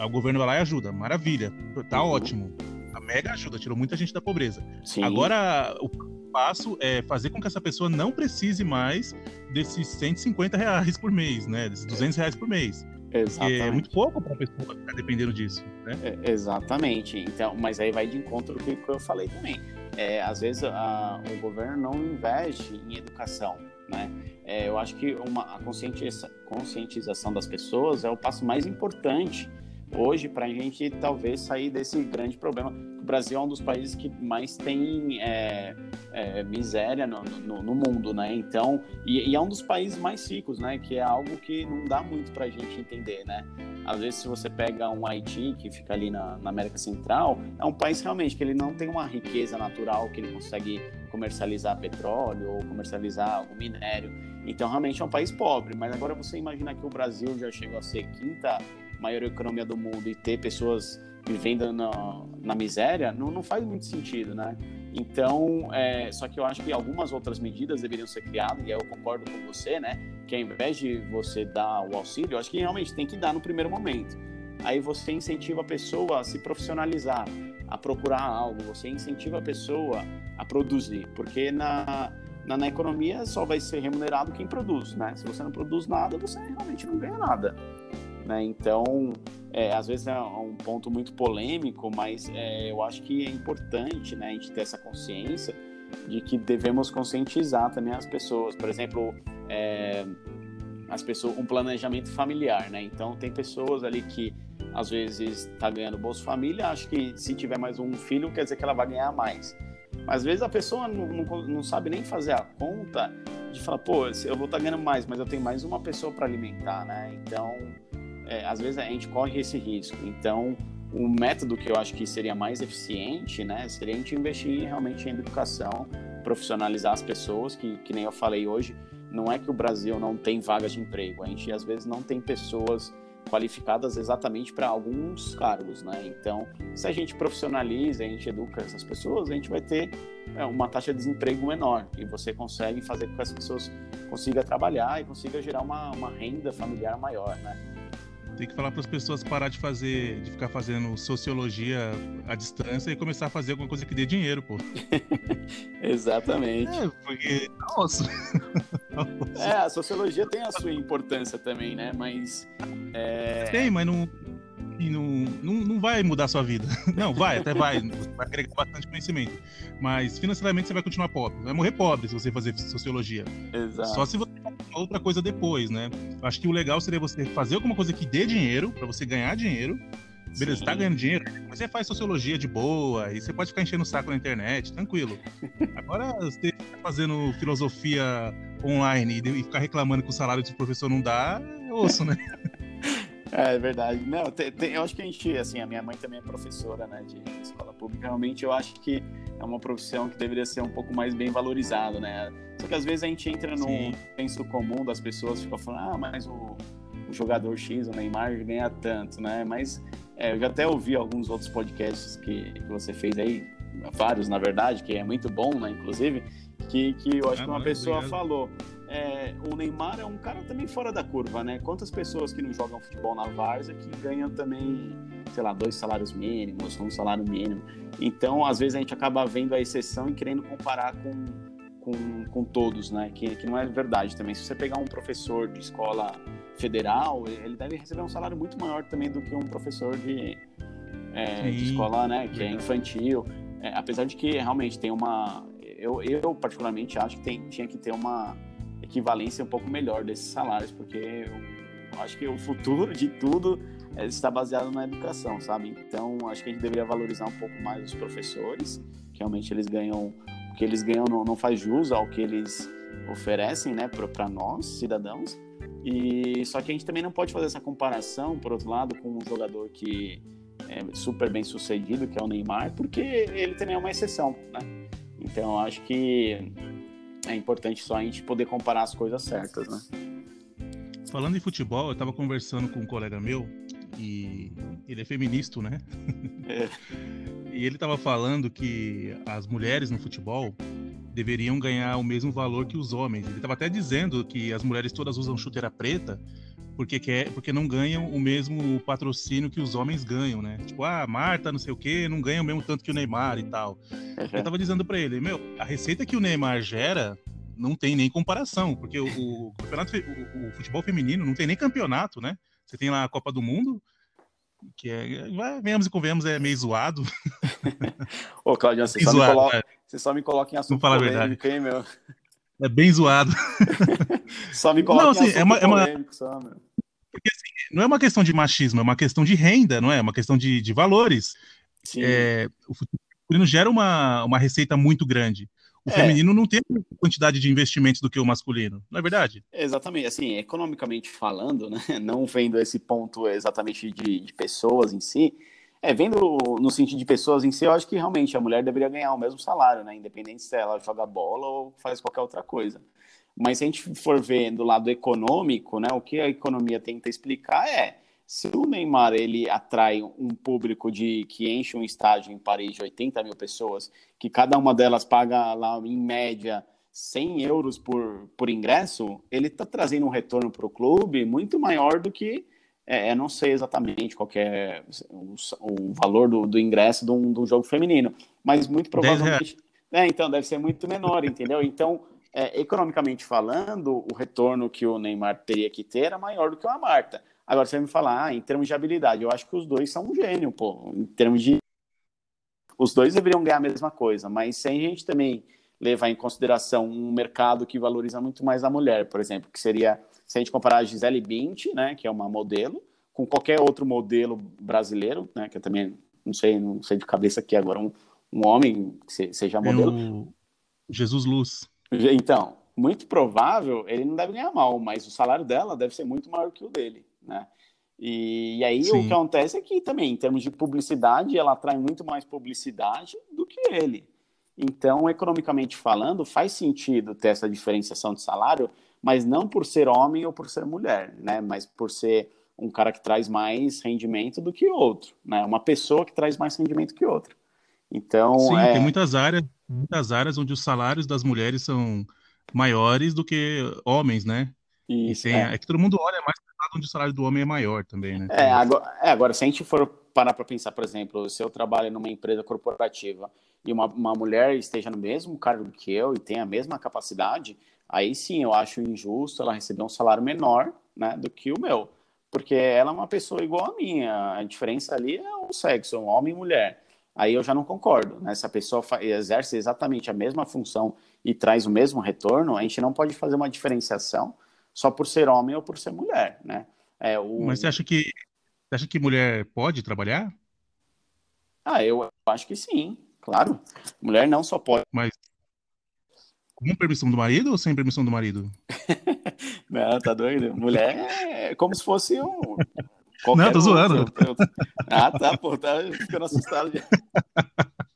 O governo vai lá e ajuda, maravilha, tá uhum. ótimo. A mega ajuda, tirou muita gente da pobreza. Sim. Agora, o passo é fazer com que essa pessoa não precise mais desses 150 reais por mês, né? Desses 200 reais por mês. Exatamente. é muito pouco para a pessoa ficar dependendo disso, né? É, exatamente. Então, mas aí vai de encontro com o que eu falei também. É, às vezes a, o governo não investe em educação, né? É, eu acho que uma, a conscientização das pessoas é o passo mais importante hoje para a gente talvez sair desse grande problema. O Brasil é um dos países que mais tem é, é, miséria no, no, no, mundo, né? Então, e, e, é um dos países mais ricos, né? Que é algo que não dá muito para a gente entender, né? Às vezes, se você pega um Haiti, que fica ali na, na, América Central, é um país realmente que ele não tem uma riqueza natural que ele consegue comercializar petróleo ou comercializar o minério. Então, realmente é um país pobre. Mas agora você imagina que o Brasil já chegou a ser quinta maior economia do mundo e ter pessoas vivendo na, na miséria, não, não faz muito sentido, né? Então, é, só que eu acho que algumas outras medidas deveriam ser criadas, e eu concordo com você, né? Que ao invés de você dar o auxílio, eu acho que realmente tem que dar no primeiro momento. Aí você incentiva a pessoa a se profissionalizar, a procurar algo, você incentiva a pessoa a produzir, porque na, na, na, economia só vai ser remunerado quem produz, né? Se você não produz nada, você realmente não ganha nada, né? Então, é, às vezes é um ponto muito polêmico, mas é, eu acho que é importante, né, a gente ter essa consciência de que devemos conscientizar também as pessoas. Por exemplo, é, as pessoas, um planejamento familiar, né? Então, tem pessoas ali que às vezes está ganhando Bolsa Família, acho que se tiver mais um filho, quer dizer que ela vai ganhar mais. Mas às vezes a pessoa não, não, não sabe nem fazer a conta de falar, pô, eu vou estar tá ganhando mais, mas eu tenho mais uma pessoa para alimentar, né? Então, é, às vezes a gente corre esse risco. Então, o método que eu acho que seria mais eficiente, né, seria a gente investir realmente em educação, profissionalizar as pessoas, que, que nem eu falei hoje, não é que o Brasil não tem vagas de emprego, a gente às vezes não tem pessoas qualificadas exatamente para alguns cargos, né? Então, se a gente profissionaliza, a gente educa essas pessoas, a gente vai ter é, uma taxa de desemprego menor e você consegue fazer com que as pessoas consigam trabalhar e consigam gerar uma, uma renda familiar maior, né? Tem que falar para as pessoas parar de fazer, de ficar fazendo sociologia à distância e começar a fazer alguma coisa que dê dinheiro, pô. Exatamente. É, porque, nossa. É, a sociologia tem a sua importância também, né? Mas. É... Tem, mas não, não, não, não vai mudar a sua vida. Não, vai, até vai. Vai agregar bastante conhecimento. Mas financeiramente você vai continuar pobre. Vai morrer pobre se você fazer sociologia. Exato. Só se você outra coisa depois, né? Acho que o legal seria você fazer alguma coisa que dê dinheiro, para você ganhar dinheiro. Beleza, Sim. tá ganhando dinheiro, você faz sociologia de boa, e você pode ficar enchendo o saco na internet, tranquilo. Agora, você tá fazendo filosofia online e ficar reclamando que o salário do professor não dá, é osso, né? É, é verdade. Não, tem, tem, eu acho que a gente, assim, a minha mãe também é professora, né, de escola pública. Realmente, eu acho que é uma profissão que deveria ser um pouco mais bem valorizada, né? Só que às vezes a gente entra no Sim. senso comum das pessoas, fica falando, ah, mas o, o jogador X, o Neymar, ganha tanto, né? Mas é, eu já até ouvi alguns outros podcasts que, que você fez aí, vários, na verdade, que é muito bom, né, inclusive, que, que eu acho é, que uma pessoa obrigado. falou é, o Neymar é um cara também fora da curva, né? Quantas pessoas que não jogam futebol na Várzea que ganham também, sei lá, dois salários mínimos, um salário mínimo. Então, às vezes a gente acaba vendo a exceção e querendo comparar com, com, com todos, né? Que, que não é verdade também. Se você pegar um professor de escola federal, ele deve receber um salário muito maior também do que um professor de, é, de escola, né? Que é infantil. É, apesar de que realmente tem uma. Eu, eu particularmente acho que tem, tinha que ter uma equivalência um pouco melhor desses salários, porque eu acho que o futuro de tudo é, está baseado na educação, sabe? Então, acho que a gente deveria valorizar um pouco mais os professores, que realmente eles ganham, o que eles ganham não, não faz jus ao que eles oferecem, né, para nós, cidadãos. E só que a gente também não pode fazer essa comparação, por outro lado, com um jogador que é super bem sucedido, que é o Neymar, porque ele também é uma exceção, né? Então, acho que é importante só a gente poder comparar as coisas certas, né? Falando em futebol, eu estava conversando com um colega meu e ele é feminista, né? É. e ele estava falando que as mulheres no futebol deveriam ganhar o mesmo valor que os homens. Ele estava até dizendo que as mulheres todas usam chuteira preta porque quer, porque não ganham o mesmo patrocínio que os homens ganham, né? Tipo, ah, Marta, não sei o quê, não ganha o mesmo tanto que o Neymar e tal. Eu tava dizendo para ele, meu, a receita que o Neymar gera não tem nem comparação, porque o, o campeonato, o, o, futebol feminino não tem nem campeonato, né? Você tem lá a Copa do Mundo, que é, vai, venhamos e convenhamos, é meio zoado. Ô, Claudio, você, só zoado, me coloca, é. você só me coloca em assunto fala polêmico, hein, meu? É bem zoado. só me coloca não, assim, em assunto é uma, polêmico, é uma... só, meu. Porque assim, não é uma questão de machismo, é uma questão de renda, não é? É uma questão de, de valores. É, o futebol gera uma, uma receita muito grande. O é. feminino não tem a quantidade de investimentos do que o masculino, não é verdade? Exatamente, assim, economicamente falando, né, não vendo esse ponto exatamente de, de, pessoas em si, é, vendo no sentido de pessoas em si, eu acho que realmente a mulher deveria ganhar o mesmo salário, né, independente se ela joga bola ou faz qualquer outra coisa. Mas se a gente for ver do lado econômico, né, o que a economia tenta explicar é se o Neymar ele atrai um público de que enche um estádio em Paris de 80 mil pessoas, que cada uma delas paga lá em média 100 euros por, por ingresso, ele está trazendo um retorno para o clube muito maior do que é, eu não sei exatamente qual é o, o valor do, do ingresso de um, de um, jogo feminino, mas muito provavelmente. É, então, deve ser muito menor, entendeu? Então, é, economicamente falando, o retorno que o Neymar teria que ter era maior do que o Marta. Agora você vai me falar, ah, em termos de habilidade, eu acho que os dois são um gênio, pô. Em termos de. Os dois deveriam ganhar a mesma coisa, mas sem a gente também levar em consideração um mercado que valoriza muito mais a mulher, por exemplo, que seria, se a gente comparar a Gisele Bint, né, que é uma modelo, com qualquer outro modelo brasileiro, né, que eu também não sei, não sei de cabeça aqui agora, um, um homem que seja modelo. É o Jesus Luz. Então, muito provável, ele não deve ganhar mal, mas o salário dela deve ser muito maior que o dele, né? E, e aí Sim. o que acontece é que também, em termos de publicidade, ela atrai muito mais publicidade do que ele. Então, economicamente falando, faz sentido ter essa diferenciação de salário, mas não por ser homem ou por ser mulher, né? Mas por ser um cara que traz mais rendimento do que outro, né? Uma pessoa que traz mais rendimento que outra. Então, Sim, é... tem muitas áreas, muitas áreas onde os salários das mulheres são maiores do que homens, né? Isso, tem, é. é. que todo mundo olha mais onde o salário do homem é maior também, né? É agora, é, agora se a gente for parar para pensar, por exemplo, se eu trabalho numa empresa corporativa e uma, uma mulher esteja no mesmo cargo que eu e tenha a mesma capacidade, aí sim eu acho injusto ela receber um salário menor né, do que o meu. Porque ela é uma pessoa igual a minha. A diferença ali é o sexo, um homem e mulher. Aí eu já não concordo. Né? Se a pessoa exerce exatamente a mesma função e traz o mesmo retorno, a gente não pode fazer uma diferenciação só por ser homem ou por ser mulher, né? É, o... Mas você acha que você acha que mulher pode trabalhar? Ah, eu acho que sim, claro. Mulher não só pode. Mas com permissão do marido ou sem permissão do marido? não, tá doido. Mulher é como se fosse um. Não, tô zoando. Ah, tá, pô, tá ficando assustado.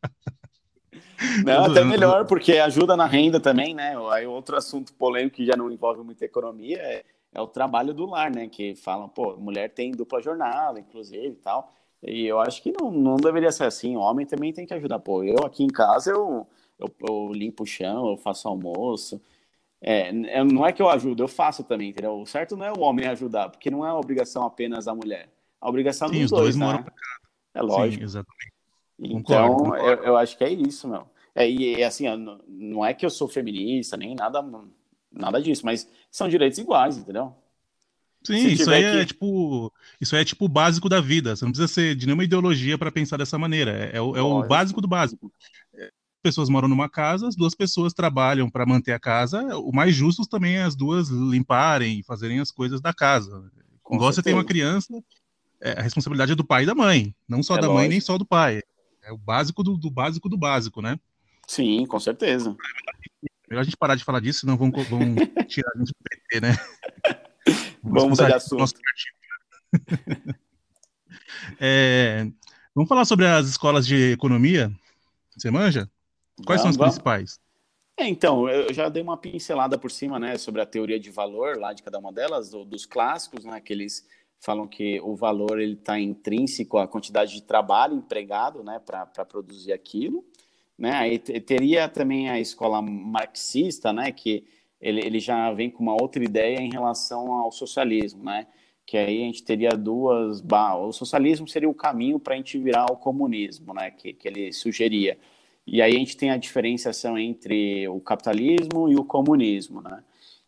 Não, até melhor, porque ajuda na renda também, né? Aí outro assunto polêmico que já não envolve muita economia é, é o trabalho do lar, né? Que falam, pô, mulher tem dupla jornada, inclusive e tal. E eu acho que não, não deveria ser assim. O homem também tem que ajudar. Pô, eu aqui em casa eu, eu, eu limpo o chão, eu faço almoço. É, não é que eu ajudo, eu faço também, entendeu? O certo não é o homem ajudar, porque não é a obrigação apenas da mulher. A obrigação Sim, dos dois, dois né? É lógico. Sim, exatamente. Então, concordo, concordo. Eu, eu, acho que é isso, meu. É, e assim, não é que eu sou feminista, nem nada, nada disso, mas são direitos iguais, entendeu? Sim, isso aí é que... é tipo, isso é tipo o básico da vida. Você não precisa ser de nenhuma ideologia para pensar dessa maneira. É, é, o, é o básico do básico. Pessoas moram numa casa, as duas pessoas trabalham para manter a casa. O mais justo também é as duas limparem, fazerem as coisas da casa. Igual você tem uma criança, é, a responsabilidade é do pai e da mãe, não só é da lógico. mãe nem só do pai. É o básico do, do básico do básico, né? Sim, com certeza. Melhor a gente parar de falar disso, senão vão, vão tirar a gente do PT, né? Vamos mudar de assunto. é, vamos falar sobre as escolas de economia? Você manja? Quais vamos, são vamos. principais? É, então, eu já dei uma pincelada por cima, né, sobre a teoria de valor lá de cada uma delas, do, dos clássicos, né, que eles falam que o valor ele está intrínseco à quantidade de trabalho empregado, né, para produzir aquilo, né? Aí teria também a escola marxista, né, que ele, ele já vem com uma outra ideia em relação ao socialismo, né? Que aí a gente teria duas. O socialismo seria o caminho para a gente virar o comunismo, né? Que, que ele sugeria. E aí a gente tem a diferenciação entre o capitalismo e o comunismo, né?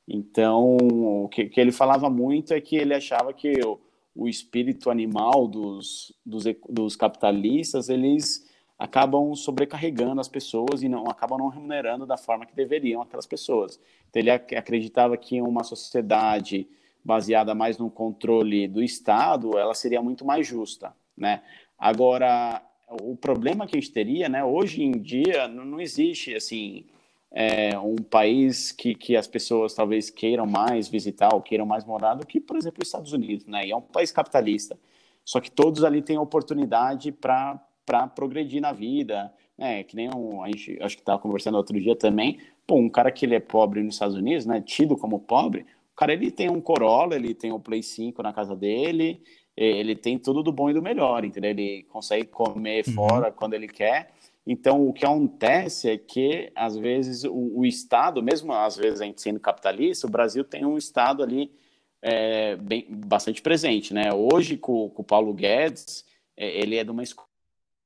Então, o que, que ele falava muito é que ele achava que o, o espírito animal dos, dos, dos capitalistas, eles acabam sobrecarregando as pessoas e não acabam não remunerando da forma que deveriam aquelas pessoas. Então, ele acreditava que uma sociedade baseada mais no controle do Estado, ela seria muito mais justa, né? Agora, o problema que a gente teria, né? Hoje em dia não existe assim é, um país que, que as pessoas talvez queiram mais visitar ou queiram mais morar do que, por exemplo, os Estados Unidos, né? E é um país capitalista. Só que todos ali têm oportunidade para progredir na vida, né? Que nem um, a gente acho que estava conversando outro dia também. Pô, um cara que ele é pobre nos Estados Unidos, né? Tido como pobre, o cara ele tem um Corolla, ele tem um Play 5 na casa dele, ele tem tudo do bom e do melhor, entendeu? Ele consegue comer uhum. fora quando ele quer. Então, o que acontece é que, às vezes, o, o, Estado, mesmo às vezes a gente sendo capitalista, o Brasil tem um Estado ali é, bem, bastante presente, né? Hoje, com, com o Paulo Guedes, é, ele é de uma escola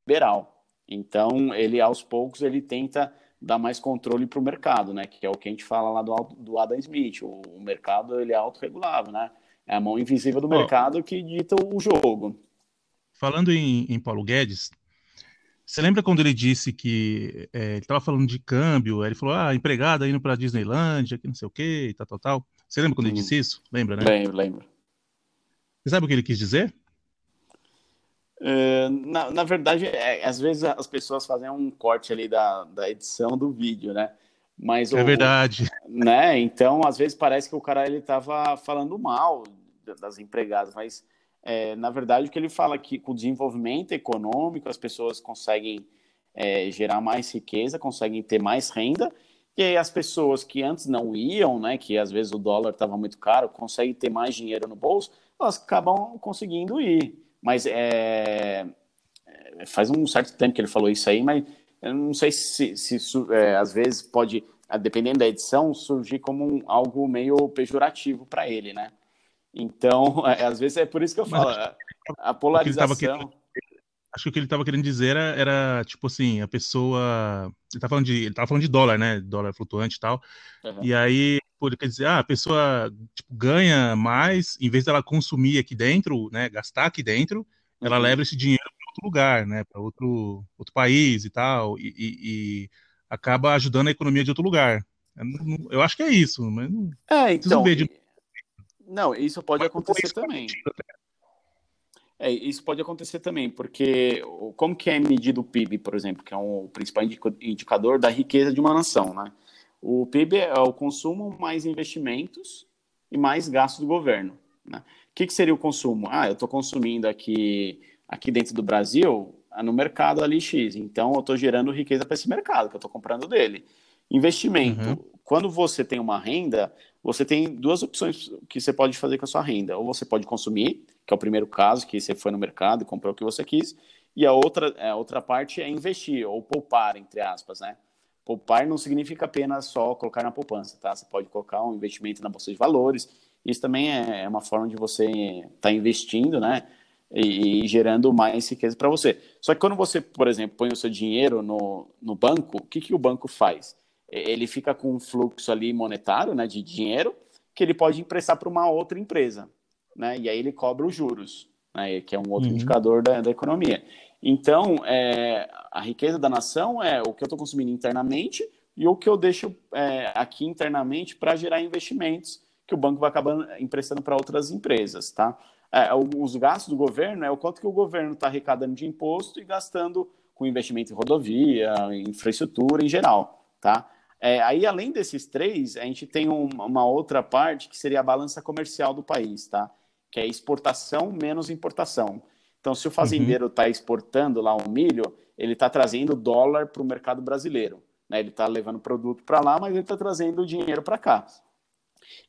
liberal. Então, ele aos poucos ele tenta dar mais controle para o mercado, né? Que é o que a gente fala lá do, do Adam Smith. O, o mercado ele é autorregulável, né? É a mão invisível do mercado que dita o jogo. Falando em, em Paulo Guedes, você lembra quando ele disse que é, ele estava falando de câmbio? Ele falou, ah, empregada indo para Disneylândia, que não sei o quê, tal, tal, tal. Você lembra quando ele disse isso? Lembra, né? Lembro, lembro. Você sabe o que ele quis dizer? Uh, na, na verdade, é, às vezes as pessoas fazem um corte ali da, da edição do vídeo, né? Mas é o, verdade. Né? Então, às vezes parece que o cara ele estava falando mal das empregadas, mas é, na verdade, o que ele fala que com o desenvolvimento econômico as pessoas conseguem é, gerar mais riqueza, conseguem ter mais renda, e aí as pessoas que antes não iam, né, que às vezes o dólar estava muito caro, conseguem ter mais dinheiro no bolso, elas acabam conseguindo ir. Mas é, é faz um certo tempo que ele falou isso aí, mas eu não sei se, se é, às vezes pode, dependendo da edição, surgir como um, algo meio pejorativo para ele, né? Então, é, às vezes é por isso que eu falo, a, a polarização. Querendo, acho que o que ele estava querendo dizer era, era, tipo assim, a pessoa. Ele tá falando de, ele falando de dólar, né? Dólar flutuante e tal. Uhum. E aí, por quer dizer, ah, a pessoa tipo, ganha mais, em vez dela consumir aqui dentro, né? Gastar aqui dentro, uhum. ela leva esse dinheiro para outro lugar, né? Para outro, outro país e tal. E, e, e, acaba ajudando a economia de outro lugar. Eu, acho que é isso, mas não é, então, de não, isso pode Mas acontecer também. É, isso pode acontecer também, porque como que é medido o PIB, por exemplo, que é um, o principal indicador da riqueza de uma nação, né? O PIB é o consumo mais investimentos e mais gastos do governo. Né? O que, que seria o consumo? Ah, eu estou consumindo aqui, aqui dentro do Brasil, ah, no mercado ali X, então eu estou gerando riqueza para esse mercado, que eu estou comprando dele. Investimento. Uhum. Quando você tem uma renda, você tem duas opções que você pode fazer com a sua renda. Ou você pode consumir, que é o primeiro caso, que você foi no mercado e comprou o que você quis, e a outra, a outra parte é investir, ou poupar, entre aspas, né? Poupar não significa apenas só colocar na poupança, tá? Você pode colocar um investimento na bolsa de valores. Isso também é, é uma forma de você estar tá investindo, né? E, gerando mais riqueza para você. Só que quando você, por exemplo, põe o seu dinheiro no, no banco, o que, que o banco faz? Ele fica com um fluxo ali monetário, né, de dinheiro, que ele pode emprestar para uma outra empresa, né, e aí ele cobra os juros, né, que é um outro uhum. indicador da, da, economia. Então, é, a riqueza da nação é o que eu estou consumindo internamente e o que eu deixo é, aqui internamente para gerar investimentos que o banco vai acabar emprestando para outras empresas, tá? É, os gastos do governo é o quanto que o governo está arrecadando de imposto e gastando com investimento em rodovia, infraestrutura em geral, tá? É, aí, além desses três, a gente tem um, uma outra parte que seria a balança comercial do país, tá? Que é exportação menos importação. Então, se o fazendeiro está uhum. exportando lá um milho, ele está trazendo dólar para o mercado brasileiro. Né? Ele está levando produto para lá, mas ele está trazendo dinheiro para cá.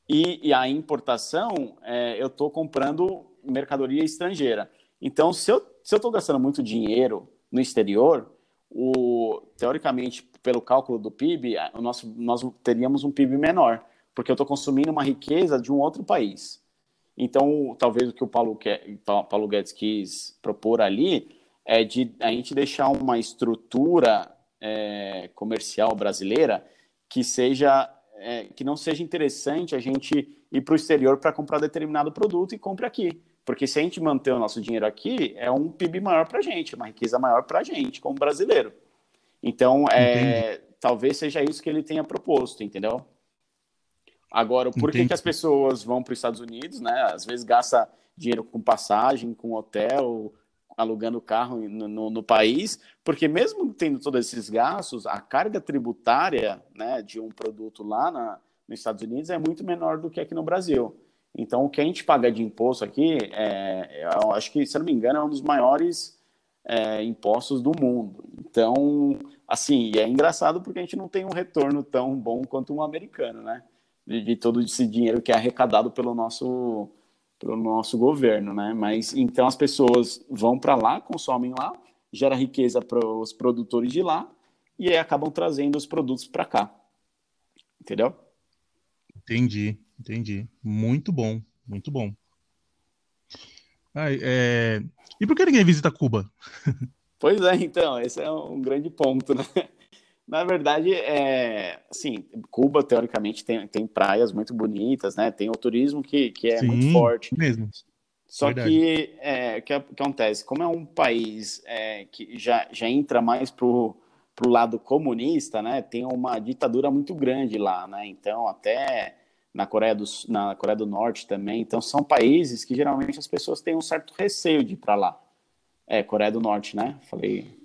E, e, a importação, é, eu estou comprando mercadoria estrangeira. Então, se eu estou gastando muito dinheiro no exterior, o, teoricamente, pelo cálculo do PIB, o nosso, nós teríamos um PIB menor, porque eu estou consumindo uma riqueza de um outro país. Então, talvez o que o Paulo, quer, Paulo Guedes quis propor ali é de a gente deixar uma estrutura é, comercial brasileira que seja é, que não seja interessante a gente ir para o exterior para comprar determinado produto e compre aqui. Porque se a gente manter o nosso dinheiro aqui, é um PIB maior para a gente, uma riqueza maior para a gente, como brasileiro. Então, é, talvez seja isso que ele tenha proposto, entendeu? Agora, por que, que as pessoas vão para os Estados Unidos, né? Às vezes gasta dinheiro com passagem, com hotel, alugando carro no, no, no, país, porque mesmo tendo todos esses gastos, a carga tributária né, de um produto lá na, nos Estados Unidos é muito menor do que aqui no Brasil. Então, o que a gente paga de imposto aqui, é, eu acho que, se não me engano, é um dos maiores é, impostos do mundo. Então, assim, é engraçado porque a gente não tem um retorno tão bom quanto um americano, né? De, de todo esse dinheiro que é arrecadado pelo nosso, pelo nosso governo, né? Mas então as pessoas vão para lá, consomem lá, gera riqueza para os produtores de lá e aí acabam trazendo os produtos para cá. Entendeu? Entendi, entendi. Muito bom, muito bom. Ai, é... E por que ninguém visita Cuba? Pois é, então, esse é um grande ponto, né? Na verdade, é, assim, Cuba, teoricamente, tem, tem praias muito bonitas, né? Tem o turismo que, que é Sim, muito forte. mesmo. Só verdade. que é, o que acontece? Como é um país é, que já, já entra mais pro, pro lado comunista, né? Tem uma ditadura muito grande lá, né? Então, até na Coreia do, na Coreia do Norte também. Então, são países que geralmente as pessoas têm um certo receio de ir para lá. É, Coreia do Norte, né? Falei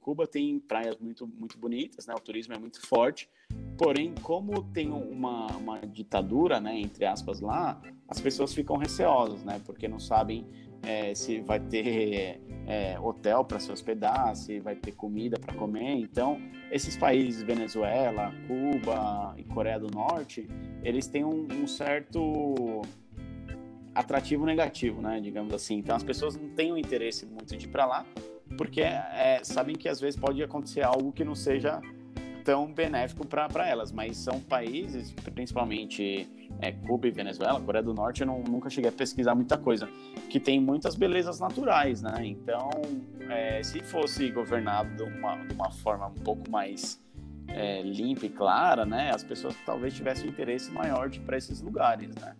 Cuba tem praias muito, muito bonitas, né? O turismo é muito forte. Porém, como tem uma, uma ditadura, né, entre aspas, lá, as pessoas ficam receosas, né? Porque não sabem é, se vai ter é, hotel para se hospedar, se vai ter comida para comer. Então, esses países, Venezuela, Cuba e Coreia do Norte, eles têm um, um certo atrativo negativo, né? Digamos assim. Então, as pessoas não têm o interesse muito de ir para lá porque é, sabem que às vezes pode acontecer algo que não seja tão benéfico para elas, mas são países, principalmente é, Cuba e Venezuela, Coreia do Norte, eu não, nunca cheguei a pesquisar muita coisa, que tem muitas belezas naturais, né? Então, é, se fosse governado de uma, de uma forma um pouco mais é, limpa e clara, né? As pessoas talvez tivessem um interesse maior de para esses lugares, né?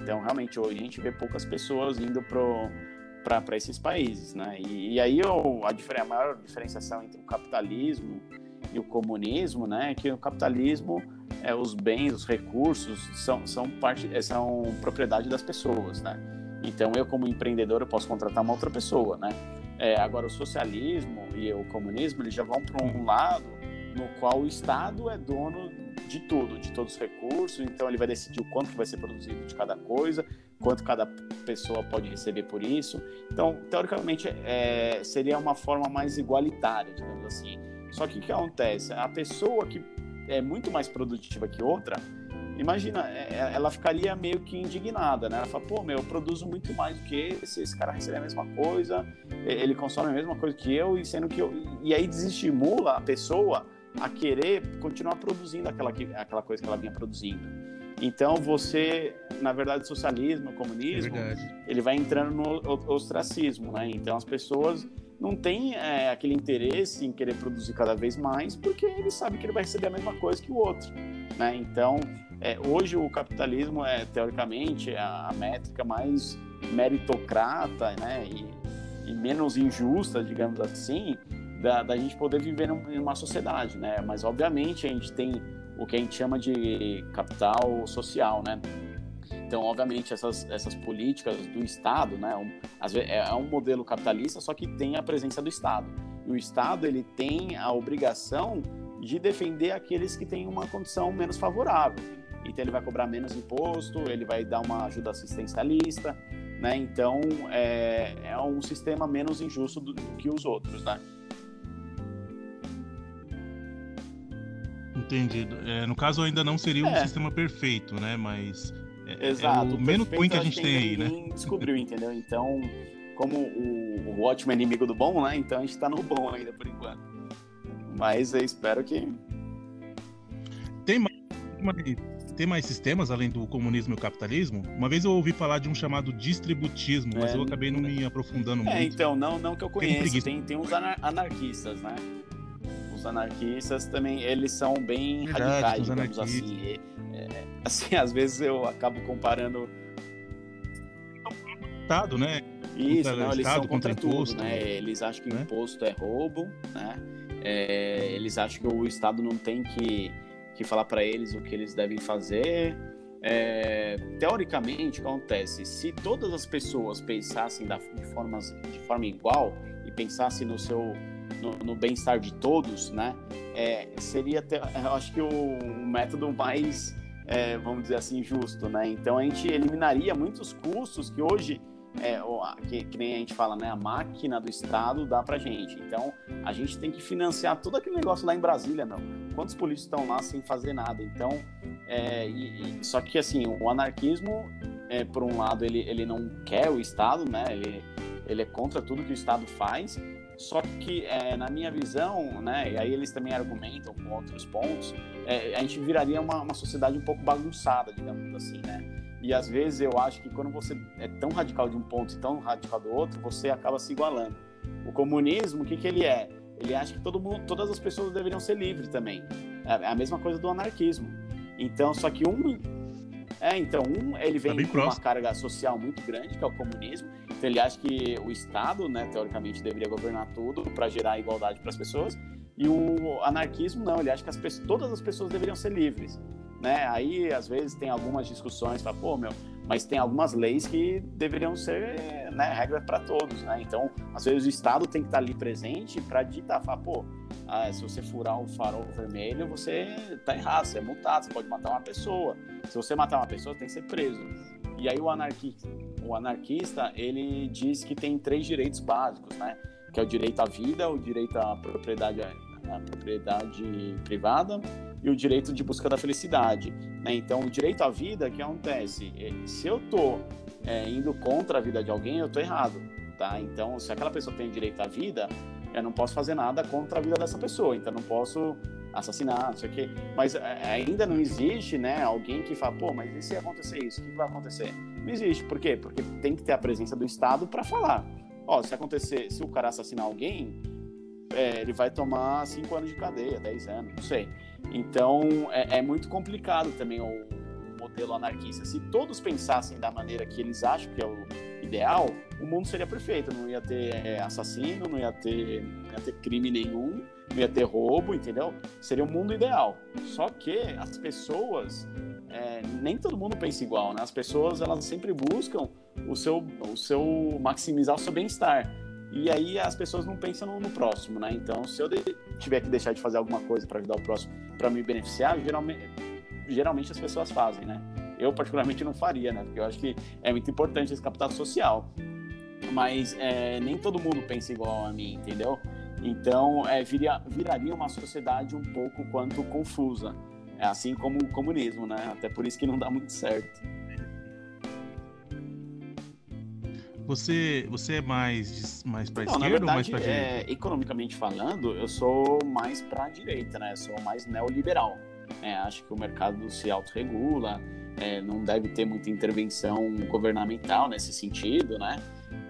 Então, realmente, hoje a gente vê poucas pessoas indo pro para esses países, né? E, e aí eu, a, a, maior diferenciação entre o capitalismo e o comunismo, né, é que o capitalismo é os bens, os recursos são são parte é, são propriedade das pessoas, né? Então eu como empreendedor eu posso contratar uma outra pessoa, né? É, agora o socialismo e o comunismo eles já vão para um lado no qual o Estado é dono de tudo, de todos os recursos, então ele vai decidir o quanto vai ser produzido de cada coisa, quanto cada pessoa pode receber por isso. Então, teoricamente, é, seria uma forma mais igualitária, digamos assim. Só que o que acontece? A pessoa que é muito mais produtiva que outra, imagina, é, é, ela ficaria meio que indignada, né? Ela fala, pô, meu, eu produzo muito mais do que esse, esse cara recebe a mesma coisa, ele consome a mesma coisa que eu, e sendo que eu... E aí desestimula a pessoa a querer continuar produzindo aquela, aquela coisa que ela vinha produzindo. Então você, na verdade, socialismo, comunismo, é ele vai entrando no ostracismo, né? Então as pessoas não têm é, aquele interesse em querer produzir cada vez mais, porque ele sabe que ele vai receber a mesma coisa que o outro, né? Então é, hoje o capitalismo é teoricamente a, a métrica mais meritocrata, né? E, e menos injusta, digamos assim, da, da gente poder viver em uma sociedade, né? Mas obviamente a gente tem o que a gente chama de capital social, né? Então, obviamente, essas, essas políticas do Estado, né, um, é, é um modelo capitalista, só que tem a presença do Estado. E o Estado ele tem a obrigação de defender aqueles que têm uma condição menos favorável. Então, ele vai cobrar menos imposto, ele vai dar uma ajuda assistencialista, né? Então, é, é um sistema menos injusto do, do que os outros, né? Entendido. É, no caso, ainda não seria um é. sistema perfeito, né? Mas Exato, é o menos ruim que a gente tem aí, né? descobriu, entendeu? Então, como o, o ótimo é inimigo do bom, né? Então a gente tá no bom ainda por enquanto. Mas eu espero que. Tem mais, tem mais sistemas além do comunismo e o capitalismo? Uma vez eu ouvi falar de um chamado distributismo, mas é, eu acabei não me aprofundando é, muito. É, então, não, não que eu conheça. Tem, tem uns anarquistas, né? Os anarquistas também, eles são bem Verdade, radicais, digamos assim. E, é, assim, às vezes eu acabo comparando... Estado, né? Isso, contra não, eles Estado, são contra, contra tudo, né? Eles acham que né? imposto é roubo, né? É, eles acham que o Estado não tem que, que falar para eles o que eles devem fazer. É, teoricamente, o que acontece? Se todas as pessoas pensassem da, de, formas, de forma igual e pensassem no seu no, no bem-estar de todos, né? É, seria, até, eu acho que o, o método mais, é, vamos dizer assim, justo, né? Então a gente eliminaria muitos custos que hoje é, que, que, nem a gente fala, né? A máquina do Estado dá pra gente. Então, a gente tem que financiar todo aquele negócio lá em Brasília, meu. Quantos políticos estão lá sem fazer nada? Então, é, e, e, só que, assim, o anarquismo, é, por um lado, ele, ele não quer o Estado, né? Ele, ele é contra tudo que o Estado faz, só que, é, na minha visão, né, e aí eles também argumentam com outros pontos, é, a gente viraria uma, uma sociedade um pouco bagunçada, digamos assim, né? E às vezes eu acho que quando você é tão radical de um ponto e tão radical do outro, você acaba se igualando. O comunismo, o que, que ele é? Ele acha que todo mundo, todas as pessoas deveriam ser livres também. É a mesma coisa do anarquismo. Então, só que um. É, então, um, ele vem tá com próximo. uma carga social muito grande, que é o comunismo. Então, ele acha que o Estado, né, teoricamente, deveria governar tudo para gerar igualdade para as pessoas. E o anarquismo, não, ele acha que as pessoas, todas as pessoas deveriam ser livres. Né? Aí, às vezes, tem algumas discussões, fala, pô, meu, mas tem algumas leis que deveriam ser né, regras para todos, né? Então, às vezes o Estado tem que estar ali presente para ditar, falar, pô, ah, se você furar o farol vermelho, você tá errado, você é multado, você pode matar uma pessoa. Se você matar uma pessoa, tem que ser preso. E aí o anarquista, o anarquista, ele diz que tem três direitos básicos, né? Que é o direito à vida, o direito à propriedade, à propriedade privada e o direito de busca da felicidade. Né? Então, o direito à vida, que acontece? É, se eu tô é, indo contra a vida de alguém, eu tô errado, tá? Então, se aquela pessoa tem direito à vida, eu não posso fazer nada contra a vida dessa pessoa, então não posso assassinar, não sei o quê. Mas é, ainda não existe, né, alguém que fala, pô, mas e se acontecer isso, o que vai acontecer? Não existe, por quê? Porque tem que ter a presença do Estado para falar. Ó, se acontecer, se o cara assassinar alguém, é, ele vai tomar cinco anos de cadeia, 10 anos, não sei. Então é, é muito complicado também o, o, modelo anarquista. Se todos pensassem da maneira que eles acham que é o ideal, o mundo seria perfeito. Não ia ter é, assassino, não ia ter, não ia ter crime nenhum, não ia ter roubo, entendeu? Seria o mundo ideal. Só que as pessoas é, nem todo mundo pensa igual, né? As pessoas elas sempre buscam o seu, o seu maximizar o seu bem-estar. E aí as pessoas não pensam no, no, próximo, né? Então, se eu de, tiver que deixar de fazer alguma coisa para ajudar o próximo, para me beneficiar, geralmente, geralmente as pessoas fazem, né? Eu particularmente não faria, né? Porque eu acho que é muito importante esse capital social. Mas é, nem todo mundo pensa igual a mim, entendeu? Então, é, viria, viraria uma sociedade um pouco quanto confusa. É assim como o comunismo, né? Até por isso que não dá muito certo. Você, você é mais, mais para esquerda verdade, ou mais para direita? É, economicamente falando, eu sou mais para a direita, né? Eu sou mais neoliberal. É, acho que o mercado se autorregula, é, não deve ter muita intervenção governamental nesse sentido, né?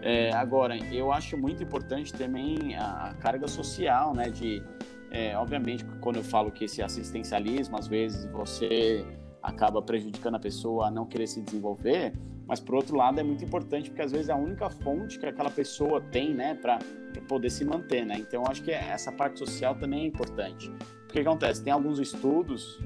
É, agora, eu acho muito importante também a carga social, né? De, é, obviamente, quando eu falo que esse assistencialismo, às vezes você acaba prejudicando a pessoa a não querer se desenvolver, mas por outro lado é muito importante porque às vezes é a única fonte que aquela pessoa tem, né, para poder se manter, né? Então acho que essa parte social também é importante. Porque o que acontece? Tem alguns estudos,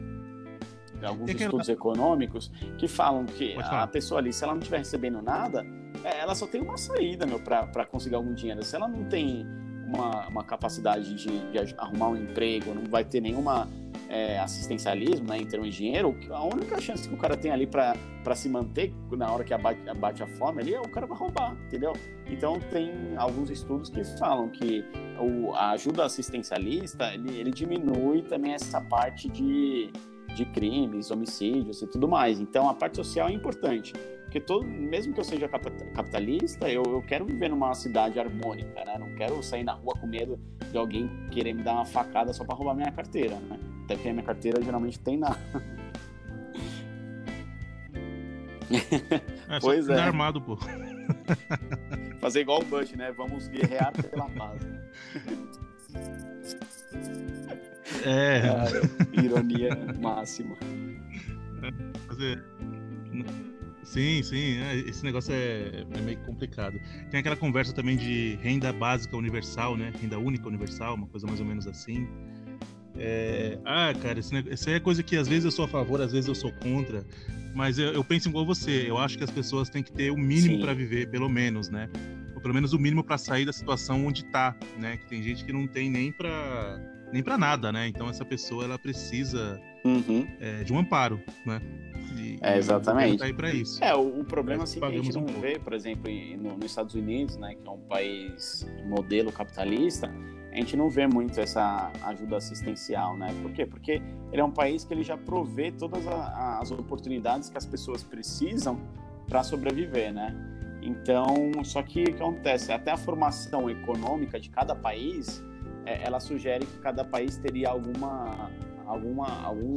alguns estudos econômicos que falam que a pessoa ali, se ela não estiver recebendo nada, é, ela só tem uma saída, meu, para conseguir algum dinheiro. Se ela não tem uma, uma capacidade de, de arrumar um emprego, não vai ter nenhuma é, assistencialismo, né, em termos de dinheiro, a única chance que o cara tem ali para se manter na hora que abate, abate a fome ali é o cara vai roubar, entendeu? Então tem alguns estudos que falam que o, a ajuda assistencialista ele, ele diminui também essa parte de, de crimes, homicídios e tudo mais. Então a parte social é importante. Porque todo, mesmo que eu seja capitalista, eu, eu quero viver numa cidade harmônica, né? Não quero sair na rua com medo de alguém querer me dar uma facada só para roubar minha carteira, né? Até porque a minha carteira geralmente tem nada. É, pois é. armado, pô. Fazer igual o Bush, né? Vamos guerrear pela paz. Né? É. é. Ironia máxima. Fazer. Sim, sim, é, esse negócio é, é, meio complicado. Tem aquela conversa também de renda básica universal, né? Renda única universal, uma coisa mais ou menos assim. É... Ah, cara, isso, isso é coisa que às vezes eu sou a favor, às vezes eu sou contra, mas eu, eu penso igual você. Eu acho que as pessoas têm que ter o mínimo para viver, pelo menos, né? Ou pelo menos o mínimo para sair da situação onde tá, né? Que tem gente que não tem nem para nem para nada, né? Então essa pessoa ela precisa uhum. é, de um amparo, né? E, é exatamente. Tá para isso. É o, o problema assim que a gente não um vê, por exemplo, no, nos Estados Unidos, né? Que é um país modelo capitalista a gente não vê muito essa ajuda assistencial, né? Por quê? Porque ele é um país que ele já provê todas as oportunidades que as pessoas precisam para sobreviver, né? Então, só que o que acontece? Até a formação econômica de cada país, é, ela sugere que cada país teria alguma, alguma, algum,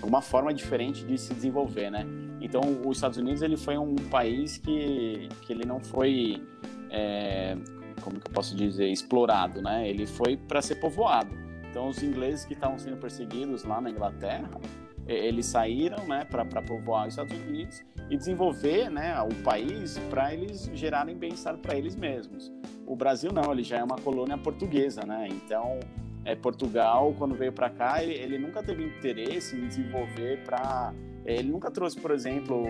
alguma forma diferente de se desenvolver, né? Então, os Estados Unidos ele foi um país que, que ele não foi é, como que eu posso dizer, explorado, né? Ele foi para ser povoado. Então, os ingleses que estavam sendo perseguidos lá na Inglaterra, eles saíram, né, para povoar os Estados Unidos e desenvolver, né, o país para eles gerarem bem-estar para eles mesmos. O Brasil não, ele já é uma colônia portuguesa, né? Então, é, Portugal, quando veio para cá, ele, ele, nunca teve interesse em desenvolver para. Ele nunca trouxe, por exemplo,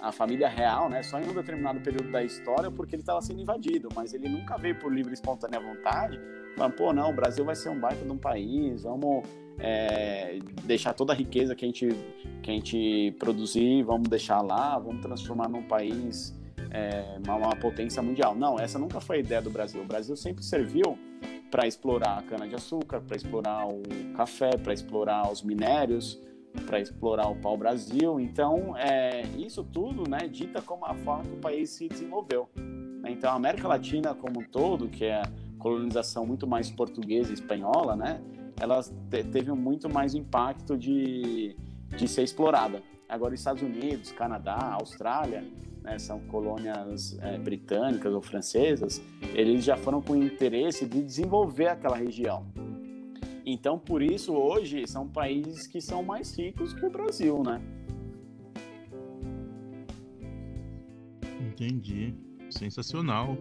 a família real, né? Só em um determinado período da história, porque ele estava sendo invadido, mas ele nunca veio por livre e espontânea vontade. Falando, pô, não, o Brasil vai ser um baita de um país, vamos é, deixar toda a riqueza que a, gente, que a gente produzir, vamos deixar lá, vamos transformar num país, é, uma, uma potência mundial. Não, essa nunca foi a ideia do Brasil. O Brasil sempre serviu para explorar a cana-de-açúcar, para explorar o café, para explorar os minérios, para explorar o pau-brasil. Então, é, isso tudo né, dita como a forma que o país se desenvolveu. Então, a América Latina como um todo, que é colonização muito mais portuguesa e espanhola, né, ela te, teve muito mais impacto de, de ser explorada. Agora, Estados Unidos, Canadá, Austrália, né, são colônias é, britânicas ou francesas, eles já foram com interesse de desenvolver aquela região. Então, por isso, hoje, são países que são mais ricos que o Brasil, né? Entendi. Sensacional.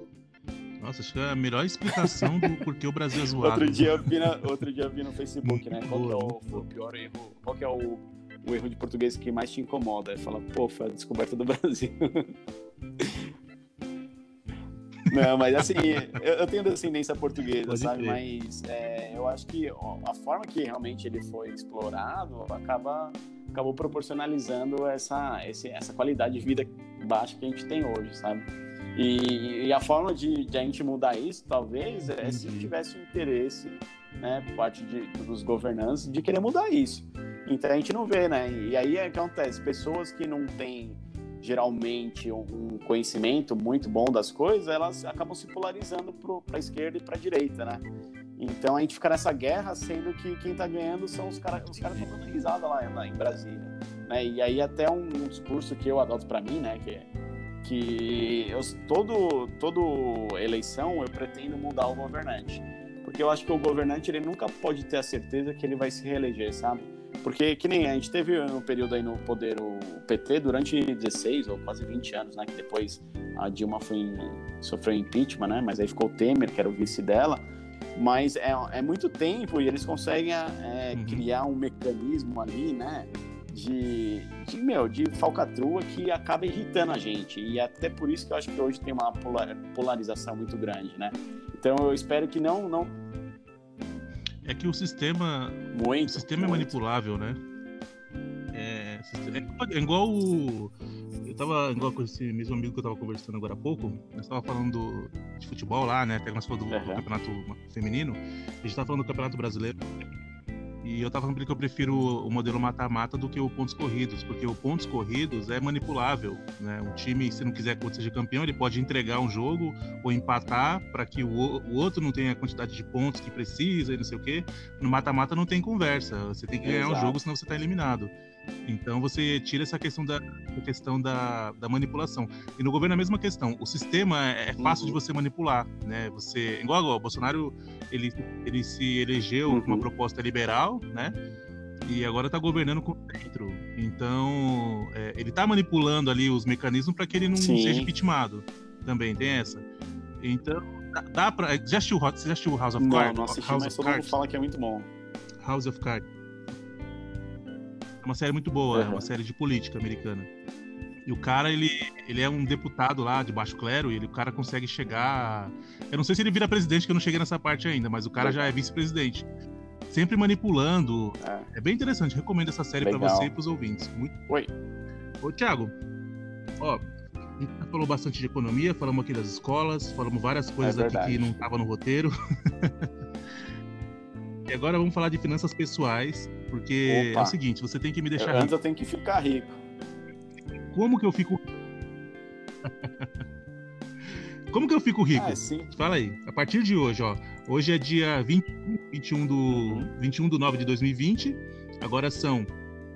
Nossa, acho que é a melhor explicação do porquê o Brasil é zoado. outro, dia eu vi na, outro dia vi no Facebook, né? Qual é o, o pior erro? Qual é o o erro de português que mais te incomoda. Falar, pô, foi a descoberta do Brasil. Não, mas assim, eu, eu tenho descendência portuguesa, Pode sabe? Ter. Mas é, eu acho que a forma que realmente ele foi explorado acaba acabou proporcionalizando essa, esse, essa qualidade de vida baixa que a gente tem hoje, sabe? E, e a forma de, de, a gente mudar isso, talvez, é se tivesse um interesse, né, por parte de, dos governantes, de querer mudar isso. Então a gente não vê, né? E aí é que acontece, pessoas que não têm geralmente um conhecimento muito bom das coisas, elas acabam se polarizando para a esquerda e para a direita, né? Então a gente fica nessa guerra, sendo que quem está ganhando são os caras os estão dando risada lá, em Brasília. Né? E aí até um, um discurso que eu adoto para mim, né? Que, que eu, todo, todo eleição eu pretendo mudar o governante. Porque eu acho que o governante ele nunca pode ter a certeza que ele vai se reeleger, sabe? Porque que nem a gente teve um período aí no poder o PT durante 16 ou quase 20 anos, né? Que depois a Dilma foi sofreu impeachment, né? Mas aí ficou o Temer, que era o vice dela. Mas é, é muito tempo e eles conseguem é, uhum. criar um mecanismo ali, né? De, de, meu, de falcatrua que acaba irritando a gente. E até por isso que eu acho que hoje tem uma polarização muito grande, né? Então eu espero que não, não é que o sistema. Muito, o sistema é muito. é manipulável, né? É, é, igual o. Eu tava igual com esse mesmo amigo que eu tava conversando agora há pouco. Nós tava falando de futebol lá, né? Até nós falamos do, uhum. do campeonato feminino. A gente tava falando do campeonato brasileiro. E eu tava falando que eu prefiro o modelo mata-mata do que o pontos corridos, porque o pontos corridos é manipulável, né? Um time, se não quiser que seja campeão, ele pode entregar um jogo ou empatar para que o, o, outro não tenha a quantidade de pontos que precisa e não sei o quê. No mata-mata não tem conversa, você tem que ganhar o jogo, senão você tá eliminado. Então você tira essa questão da, questão da, da, manipulação. E no governo é a mesma questão. O sistema é, é fácil uhum. de você manipular, né? Você, igual agora, o Bolsonaro ele, ele se elegeu uhum. com uma proposta liberal, né? E agora está governando com dentro. Então é, ele está manipulando ali os mecanismos para que ele não Sim. seja vitimado. Também tem essa. Então dá, dá para. Já assistiu, você já assistiu House of Cards? Não, não assisti, House mas todo mundo fala que é muito bom. House of Cards. É uma série muito boa, uhum. é uma série de política americana. E o cara, ele, ele é um deputado lá de baixo clero e ele, o cara consegue chegar. Eu não sei se ele vira presidente, que eu não cheguei nessa parte ainda, mas o cara já é vice-presidente. Sempre manipulando. É. é. bem interessante. Recomendo essa série para você e pros ouvintes. Muito... Oi. Ô, Thiago. Ó, a gente falou bastante de economia, falamos aqui das escolas, falamos várias coisas é aqui que não estavam no roteiro. E agora vamos falar de finanças pessoais, porque Opa. é o seguinte, você tem que me deixar Antes rico. eu tenho que ficar rico. Como que eu fico Como que eu fico rico? Ah, sim. Fala aí. A partir de hoje, ó. Hoje é dia 20, 21 do uhum. 21 do 9 de 2020. Agora são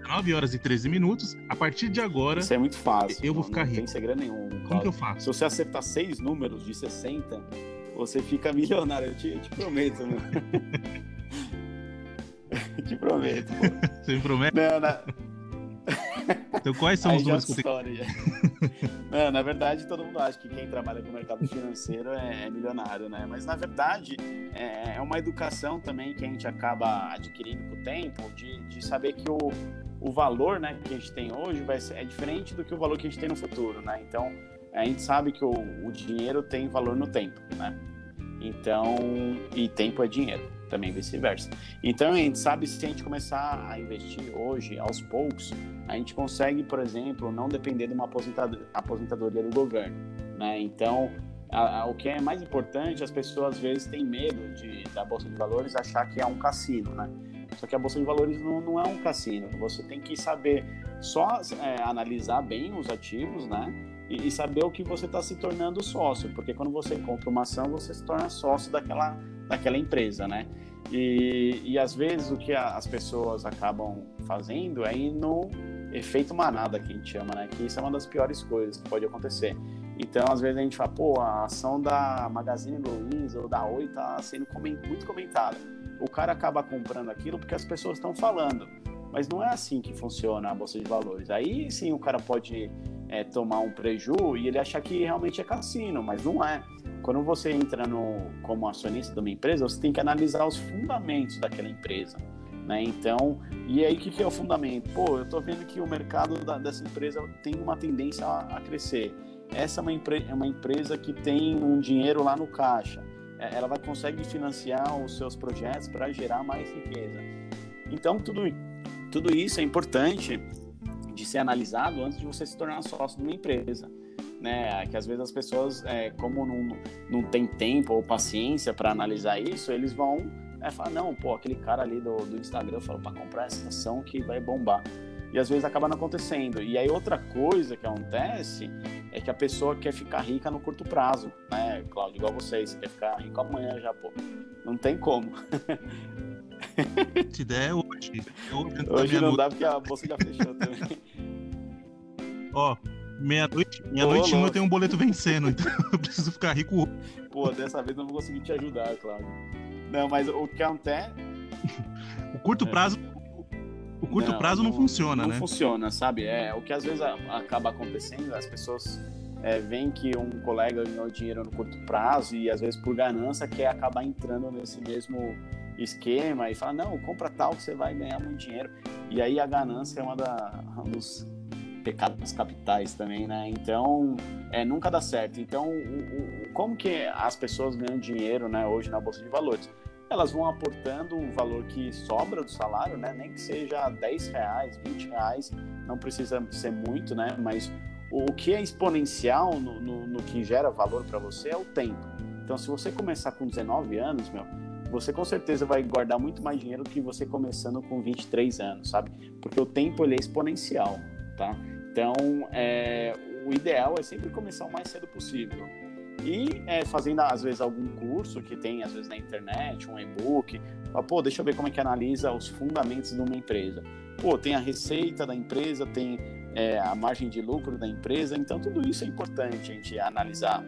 9 horas e 13 minutos. A partir de agora. Isso é muito fácil. Eu vou ficar rico. Não tem segredo nenhum. Como que eu faço? Se você acertar seis números de 60, você fica milionário, eu te, eu te prometo, meu. te prometo. Você me promete? Não, na... Então quais são Aí os números que eu tenho? história. Não, na verdade, todo mundo acha que quem trabalha com o mercado financeiro é, é milionário, né? Mas na verdade é, é uma educação também que a gente acaba adquirindo com o tempo, de, de saber que o, o valor né, que a gente tem hoje vai ser, é diferente do que o valor que a gente tem no futuro, né? Então a gente sabe que o, o dinheiro tem valor no tempo, né? Então, e tempo é dinheiro, também vice-versa. Então a gente sabe se a gente começar a investir hoje, aos poucos, a gente consegue, por exemplo, não depender de uma aposentadoria, do governo, né? Então, a, a, o que é mais importante, as pessoas às vezes têm medo de, da Bolsa de Valores achar que é um cassino, né? Só que a Bolsa de Valores não, não é um cassino. Você tem que saber só é, analisar bem os ativos, né? E, e saber o que você está se tornando sócio, porque quando você compra uma ação, você se torna sócio daquela, daquela empresa, né? E, e às vezes o que a, as pessoas acabam fazendo é ir no efeito manada, que a gente chama, né? Que isso é uma das piores coisas que pode acontecer. Então, às vezes a gente fala, pô, a ação da Magazine Luiza ou da Oi tá sendo muito comentada. O cara acaba comprando aquilo porque as pessoas estão falando. Mas não é assim que funciona a Bolsa de Valores. Aí sim o cara pode é, tomar um preju e ele achar que realmente é cassino, mas não é. Quando você entra no, como acionista de uma empresa, você tem que analisar os fundamentos daquela empresa. Né? Então, e aí o que, que, é o fundamento? Pô, eu estou vendo que o mercado da, dessa empresa tem uma tendência a, a crescer. Essa é uma, é uma, empresa que tem um dinheiro lá no caixa. É, ela vai conseguir financiar os seus projetos para gerar mais riqueza. Então, tudo, tudo isso é importante de ser analisado antes de você se tornar sócio de uma empresa. Né? Que às vezes as pessoas, é, como não, não tem tempo ou paciência para analisar isso, eles vão é, falar: não, pô, aquele cara ali do, do Instagram falou para comprar essa ação que vai bombar. E às vezes acaba não acontecendo. E aí outra coisa que acontece é que a pessoa quer ficar rica no curto prazo, né, Cláudio? Igual vocês, você quer ficar rico amanhã já, pô. Não tem como. Se der hoje. Hoje não dá porque a bolsa já fechou também. Ó, meia-noite meia noite eu tenho um boleto vencendo, então eu preciso ficar rico. Pô, dessa vez eu não vou conseguir te ajudar, Cláudio. Não, mas o que acontece. o curto prazo. É. O curto não, prazo não, não funciona, não né? Não funciona, sabe? É, o que às vezes acaba acontecendo, as pessoas é, veem que um colega ganhou dinheiro no curto prazo e às vezes por ganância quer acabar entrando nesse mesmo esquema e fala, não, compra tal que você vai ganhar muito dinheiro. E aí a ganância é uma da, um dos pecados capitais também, né? Então, é, nunca dá certo. Então, o, o, como que as pessoas ganham dinheiro, né, hoje na Bolsa de Valores? Elas vão aportando o valor que sobra do salário, né? Nem que seja 10 reais, 20 reais, não precisa ser muito, né? Mas o que é exponencial no, no, no que gera valor para você é o tempo. Então, se você começar com 19 anos, meu, você com certeza vai guardar muito mais dinheiro do que você começando com 23 anos, sabe? Porque o tempo ele é exponencial, tá? Então, é, o ideal é sempre começar o mais cedo possível. E é, fazendo, às vezes, algum curso que tem, às vezes, na internet, um e-book. Pô, deixa eu ver como é que analisa os fundamentos de uma empresa. Pô, tem a receita da empresa, tem é, a margem de lucro da empresa. Então, tudo isso é importante a gente analisar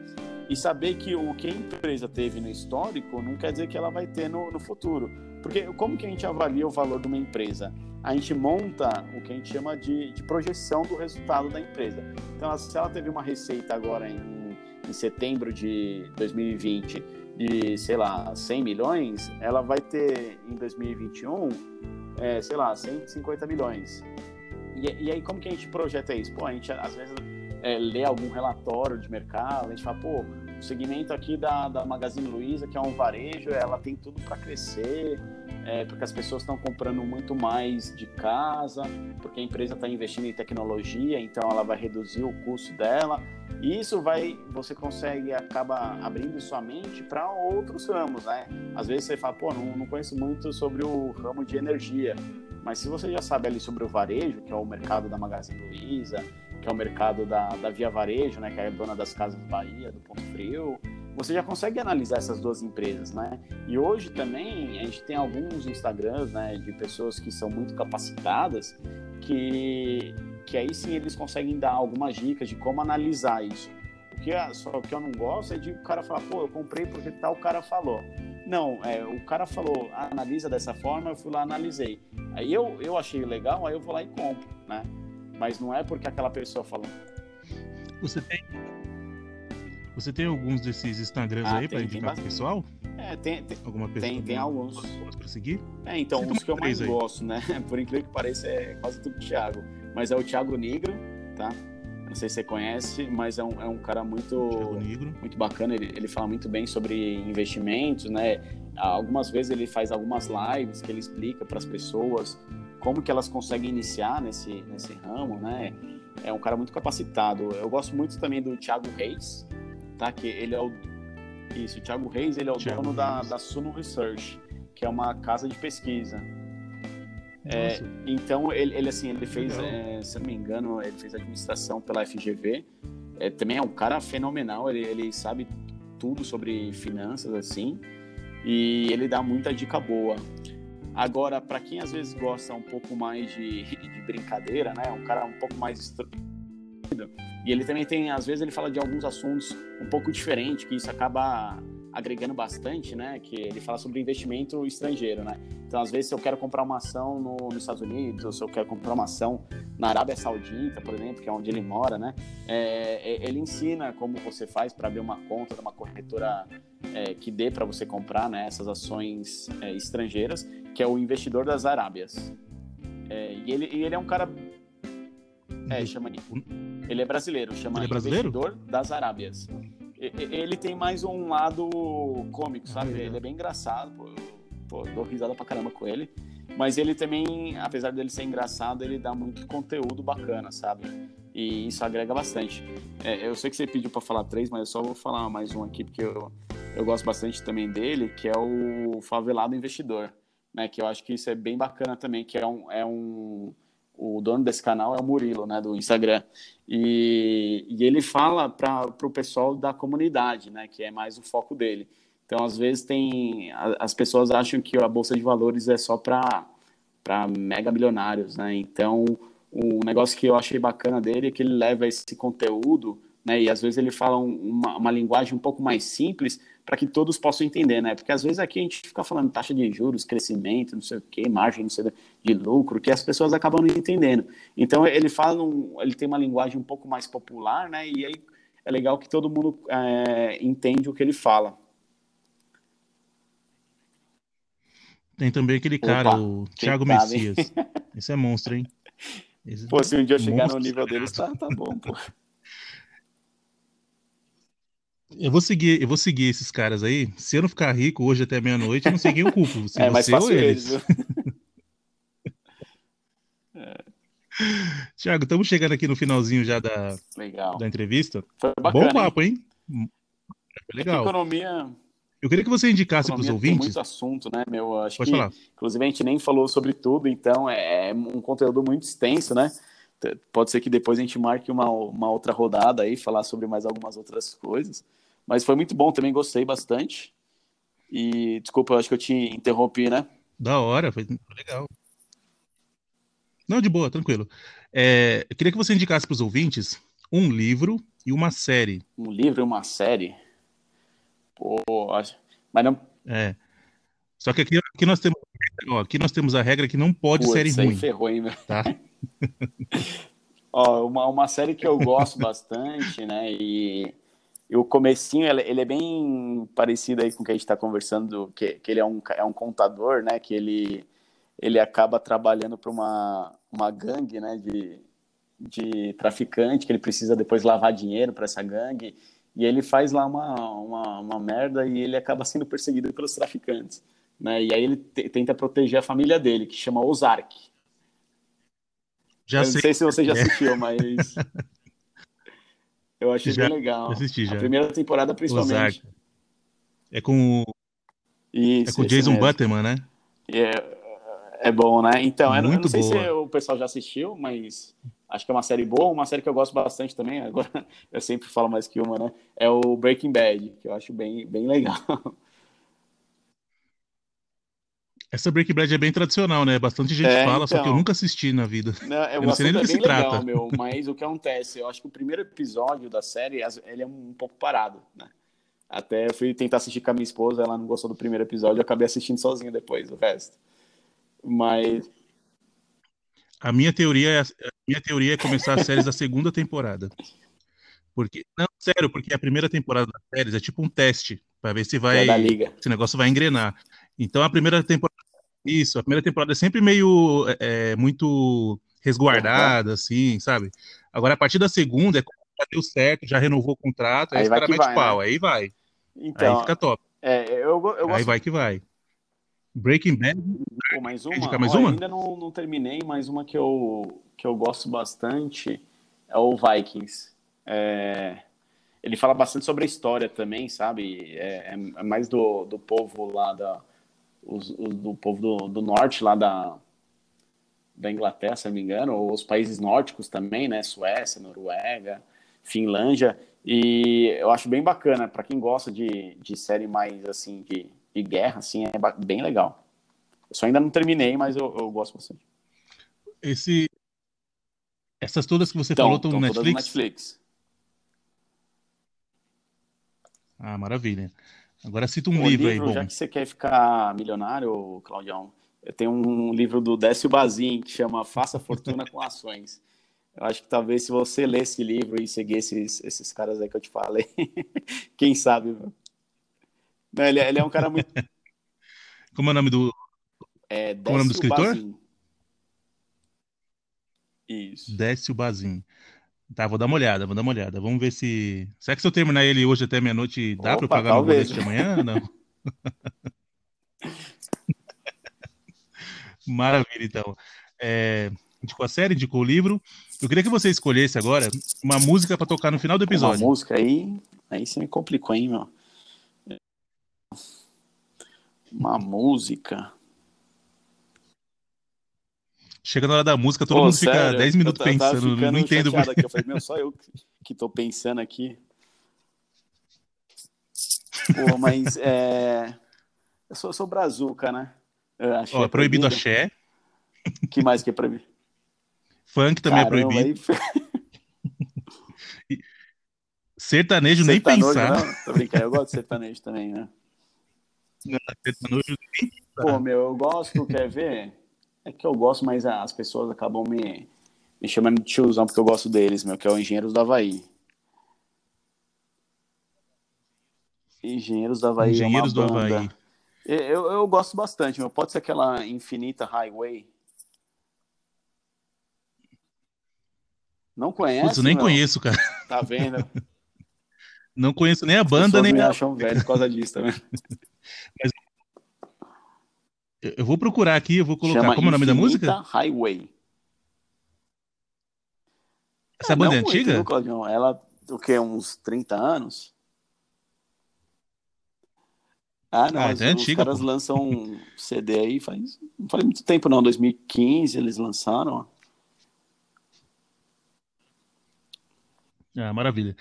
e saber que o que a empresa teve no histórico não quer dizer que ela vai ter no, no, futuro. Porque como que a gente avalia o valor de uma empresa? A gente monta o que a gente chama de, de projeção do resultado da empresa. Então, se ela teve uma receita agora em, em setembro de 2020 de, sei lá, 100 milhões, ela vai ter em 2021, é, sei lá, 150 milhões. E, e aí, como que a gente projeta isso? Pô, a gente às vezes é, algum relatório de mercado, a gente fala, pô, o segmento aqui da, da Magazine Luiza, que é um varejo, ela tem tudo para crescer, é, porque as pessoas estão comprando muito mais de casa, porque a empresa está investindo em tecnologia, então ela vai reduzir o custo dela. E isso vai, você consegue, acaba abrindo sua mente para outros ramos, né? Às vezes você fala, pô, não, não conheço muito sobre o ramo de energia, mas se você já sabe ali sobre o varejo, que é o mercado da Magazine Luiza, que é o mercado da, da Via Varejo, né, que é dona das Casas Bahia, do Ponto Frio, você já consegue analisar essas duas empresas, né? E hoje também a gente tem alguns Instagrams, né, de pessoas que são muito capacitadas, que, que aí sim eles conseguem dar algumas dicas de como analisar isso. O que, só que eu não gosto é de o cara falar, pô, eu comprei porque tal cara falou. Não, é, o cara falou, analisa dessa forma, eu fui lá, analisei. Aí eu, eu achei legal, aí eu vou lá e compro, né? Mas não é porque aquela pessoa falou. Você tem. Você tem alguns desses Instagrams ah, aí para indicar pro pessoal? É, tem, tem, Alguma pessoa tem, tem alguns. Para seguir? É, então, os que eu mais aí. gosto, né? Por incrível que pareça, é quase tudo Thiago. Mas é o Thiago Negro, tá? Não sei se você conhece, mas é um, é um cara muito, muito bacana. Ele, ele fala muito bem sobre investimentos, né? Algumas vezes ele faz algumas lives que ele explica para as pessoas como que elas conseguem iniciar nesse, nesse ramo, né? É um cara muito capacitado. Eu gosto muito também do Thiago Reis, tá? Que ele é o isso, o Thiago Reis, ele é o Thiago dono da, da Suno Research, que é uma casa de pesquisa. É, então ele, ele, assim ele fez é, se não me engano ele fez administração pela FGV é, também é um cara fenomenal ele, ele sabe tudo sobre finanças assim e ele dá muita dica boa. Agora para quem às vezes gosta um pouco mais de, de brincadeira né um cara um pouco mais e ele também tem às vezes ele fala de alguns assuntos um pouco diferentes que isso acaba agregando bastante, né? Que ele fala sobre investimento estrangeiro, né? Então, às vezes, se eu quero comprar uma ação no, nos Estados Unidos, ou se eu quero comprar uma ação na Arábia Saudita, por exemplo, que é onde ele mora, né? É, é ele ensina como você faz para abrir uma conta de uma corretora é, que dê para você comprar né, essas ações é, estrangeiras, que é o investidor das Arábias. É, e, ele, e ele é um cara. É, chama. Ele é brasileiro, chama ele é brasileiro? investidor das Arábias ele tem mais um lado cômico, sabe? Ele é bem engraçado, pô, pô, dou risada pra caramba com ele. Mas ele também, apesar dele ser engraçado, ele dá muito conteúdo bacana, sabe? E isso agrega bastante. É, eu sei que você pediu para falar três, mas eu só vou falar mais um aqui, porque eu, eu gosto bastante também dele, que é o Favelado Investidor, né? Que eu acho que isso é bem bacana também, que é um, é um o dono desse canal é o Murilo, né, do Instagram. E, e ele fala para o pessoal da comunidade, né, que é mais o foco dele. Então, às vezes, tem as pessoas acham que a bolsa de valores é só para mega milionários, né? Então, o negócio que eu achei bacana dele é que ele leva esse conteúdo, né? E às vezes ele fala uma, uma linguagem um pouco mais simples para que todos possam entender, né? Porque às vezes aqui a gente fica falando taxa de juros, crescimento, não sei o quê, margem não sei, de lucro, que as pessoas acabam não entendendo. Então ele fala, um, ele tem uma linguagem um pouco mais popular, né? E aí é legal que todo mundo é, entende o que ele fala. Tem também aquele cara, Opa, o Thiago Messias. Esse é monstro, hein? Esse pô, se um dia eu chegar no nível deles, tá, tá bom, pô. Eu vou seguir, eu vou seguir esses caras aí. Se eu não ficar rico hoje até meia-noite, eu não sei quem eu culpo. Se é, mais fácil eles. eles é. Tiago, estamos chegando aqui no finalzinho já da, Legal. da entrevista. Foi bacana, Bom papo, hein? hein? Legal. Economia. Eu queria que você indicasse para os ouvintes. Tem muito assunto, né, meu? Acho Pode que, falar. inclusive, a gente nem falou sobre tudo, então é, é um conteúdo muito extenso, né? Pode ser que depois a gente marque uma, uma outra rodada aí, falar sobre mais algumas outras coisas. Mas foi muito bom também, gostei bastante. E desculpa, eu acho que eu te interrompi, né? Da hora, foi legal. Não, de boa, tranquilo. É, eu queria que você indicasse para os ouvintes um livro e uma série. Um livro e uma série? Pô, mas não. É. Só que aqui, aqui nós temos. Ó, aqui nós temos a regra que não pode Putz, série ruim. ferrou, hein, meu? Tá? Ó, uma, uma série que eu gosto bastante, né? E, e o comecinho, ele é bem parecido aí com o que a gente está conversando, que, que ele é um, é um contador, né? Que ele, ele acaba trabalhando para uma, uma gangue, né? De, de traficante, que ele precisa depois lavar dinheiro para essa gangue. E ele faz lá uma, uma, uma merda e ele acaba sendo perseguido pelos traficantes. Né? E aí ele tenta proteger a família dele, que chama Ozark. Já eu sei. Não sei se você já é. assistiu, mas. eu achei já, bem legal. Assisti já. A primeira temporada, principalmente. É com. Isso, é com o Jason Butterman, né? É, é bom, né? Então, eu, eu não sei boa. se o pessoal já assistiu, mas acho que é uma série boa, uma série que eu gosto bastante também. Agora, eu sempre falo mais que uma, né? É o Breaking Bad, que eu acho bem, bem legal. Essa Breaking Bad é bem tradicional, né? Bastante gente É, fala, só que eu então. nunca assisti na vida. Não, eu não sei nem do que se legal, trata. meu, mas o que acontece? Eu acho que o primeiro episódio da série, ele é um pouco parado, né? Até eu fui tentar assistir com a minha esposa, ela não gostou do primeiro episódio, eu acabei assistindo sozinho depois, o resto. Mas, A minha teoria é, a minha teoria é começar as séries da segunda temporada. Porque, não, sério, porque a primeira temporada das séries é tipo um teste, pra ver se que vai, é liga. esse negócio vai engrenar. Então a primeira temporada, isso, a primeira temporada é sempre meio, é, é, muito resguardada, assim, sabe? Agora a partir da segunda, é já deu certo, já renovou o contrato, aí, Aí os vai caras metem pau, né? aí vai, aí Então, fica top, é, eu, eu aí vai que vai. Breaking Bad, Pô, mais uma? indicar mais Ó, uma? ainda não, não terminei, mas uma que eu, que eu gosto bastante é o Vikings. É, ele fala bastante sobre a história também, sabe? É, é- é mais do, do povo lá da. Os- os- do povo do, do norte lá da, da Inglaterra, se não me engano, ou os países nórdicos também, né? Suécia, Noruega, Finlândia. E eu acho bem bacana, para quem gosta de, de série mais assim, de, de guerra, assim, é bem legal. Eu só ainda não terminei, mas eu, eu gosto bastante. esse, essas todas que você Então, falou estão todas no Netflix? Netflix. Ah, maravilha. Agora cita um O livro aí, livro, bom. já que você quer ficar milionário, Claudião, eu tenho um livro do Décio Bazin que chama Faça Fortuna com Ações. Eu acho que talvez se você ler esse livro e seguir esses, esses caras aí que eu te falei, quem sabe. Não, ele, é- ele é um cara muito. Como é o nome do. É, Como é o nome do escritor? Bazin. Isso. Décio Bazin. Tá, vou dar uma olhada, vou dar uma olhada. Vamos ver se. Será que se eu terminar ele hoje até meia-noite, dá pra eu pagar meu talvez. boleto de amanhã? Não. Maravilha, então. É, indicou a série, indicou o livro. Eu queria que você escolhesse agora uma música pra tocar no final do Uma episódio. música aí, aí você me complicou, hein, meu? Uma música. Chega na hora da música, todo Pô, mundo fica sério, 10 minutos eu pensando, não entendo. aqui. Eu falei, meu, só eu que- tô pensando aqui. Pô, mas é... Eu sou, eu sou brazuca, né? Ó, é proibido axé, que mais que é proibido? funk também Caramba, é proibido, aí- sertanejo nem Sertanojo, pensar. Não, tô brincando, eu gosto de sertanejo também, né? Sertanojo Pô, meu, eu gosto, quer ver? É que eu gosto, mas as pessoas acabam me, me chamando de tiozão porque eu gosto deles, meu, que é o Engenheiros do Havaí. Engenheiros do Havaí Engenheiros é do banda. Havaí. Eu, eu gosto bastante, meu. Pode ser aquela Infinita Highway. Não conhece, Putz, eu nem meu? conheço, cara. Tá vendo? Não conheço nem a banda, nem me a... acham velho por causa disso, tá vendo? Eu vou procurar aqui, eu vou colocar. Chama Como é o nome da música? Highway. Essa É, banda é não muito, antiga? Claudião? Ela, o quê? Uns 30 anos? Ah, não, Ah, mas então é os antiga, caras pô. lançam um CD aí faz, não faz muito tempo não, 2015 eles lançaram. Ah, maravilha.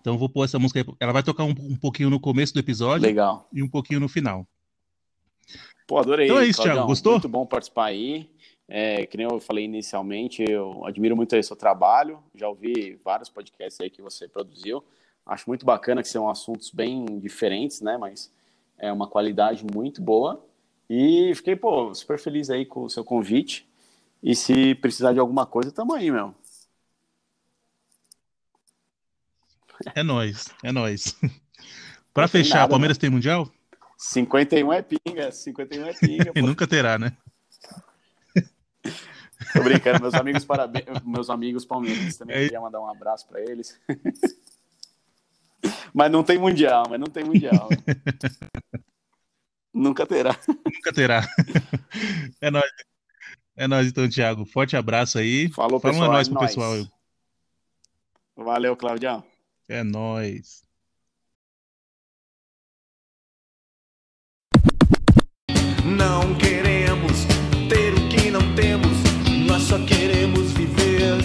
Então eu vou pôr essa música aí. Ela vai tocar um, um pouquinho no começo do episódio Legal. e um pouquinho no final. Pô, adorei, Então é isso, Claudião. Thiago, gostou? Muito bom participar aí. É, que nem eu falei inicialmente, eu admiro muito aí seu trabalho. Já ouvi vários podcasts aí que você produziu. Acho muito bacana que são assuntos bem diferentes, né? Mas é uma qualidade muito boa. E fiquei, pô, super feliz aí com o seu convite. E se precisar de alguma coisa, tamo aí, meu. É nóis, é nóis. Pra Não tem fechar, nada, Palmeiras tem Mundial? 51 é pinga, 51 é pinga, E nunca terá, né? Tô brincando, meus amigos parabéns, meus amigos palmeirenses também É. queria mandar um abraço pra eles. mas não tem mundial, mas não tem mundial. Nunca terá. Nunca terá. É nóis. É nóis então, Thiago. Forte abraço aí. Falou, Fala um pessoal. é nóis pro nóis. pessoal. Valeu, Claudião. É nóis. Não queremos ter o que não temos, nós só queremos viver.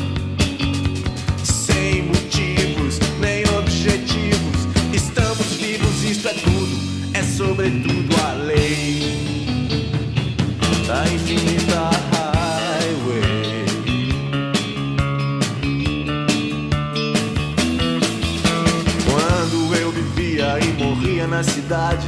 Sem motivos nem objetivos, estamos vivos, isso é tudo, é sobretudo a lei. infinita highway. Quando eu vivia e morria na cidade,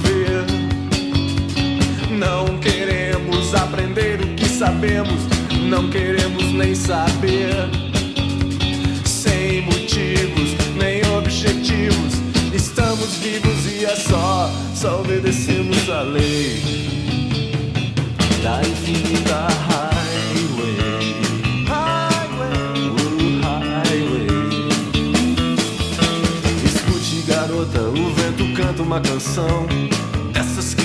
Não queremos aprender o que sabemos, não queremos nem saber. Sem motivos, nem objetivos, estamos vivos e é só, só obedecemos a lei da infinita highway. Highway, uh, highway. Escute, garota, o vento canta uma canção.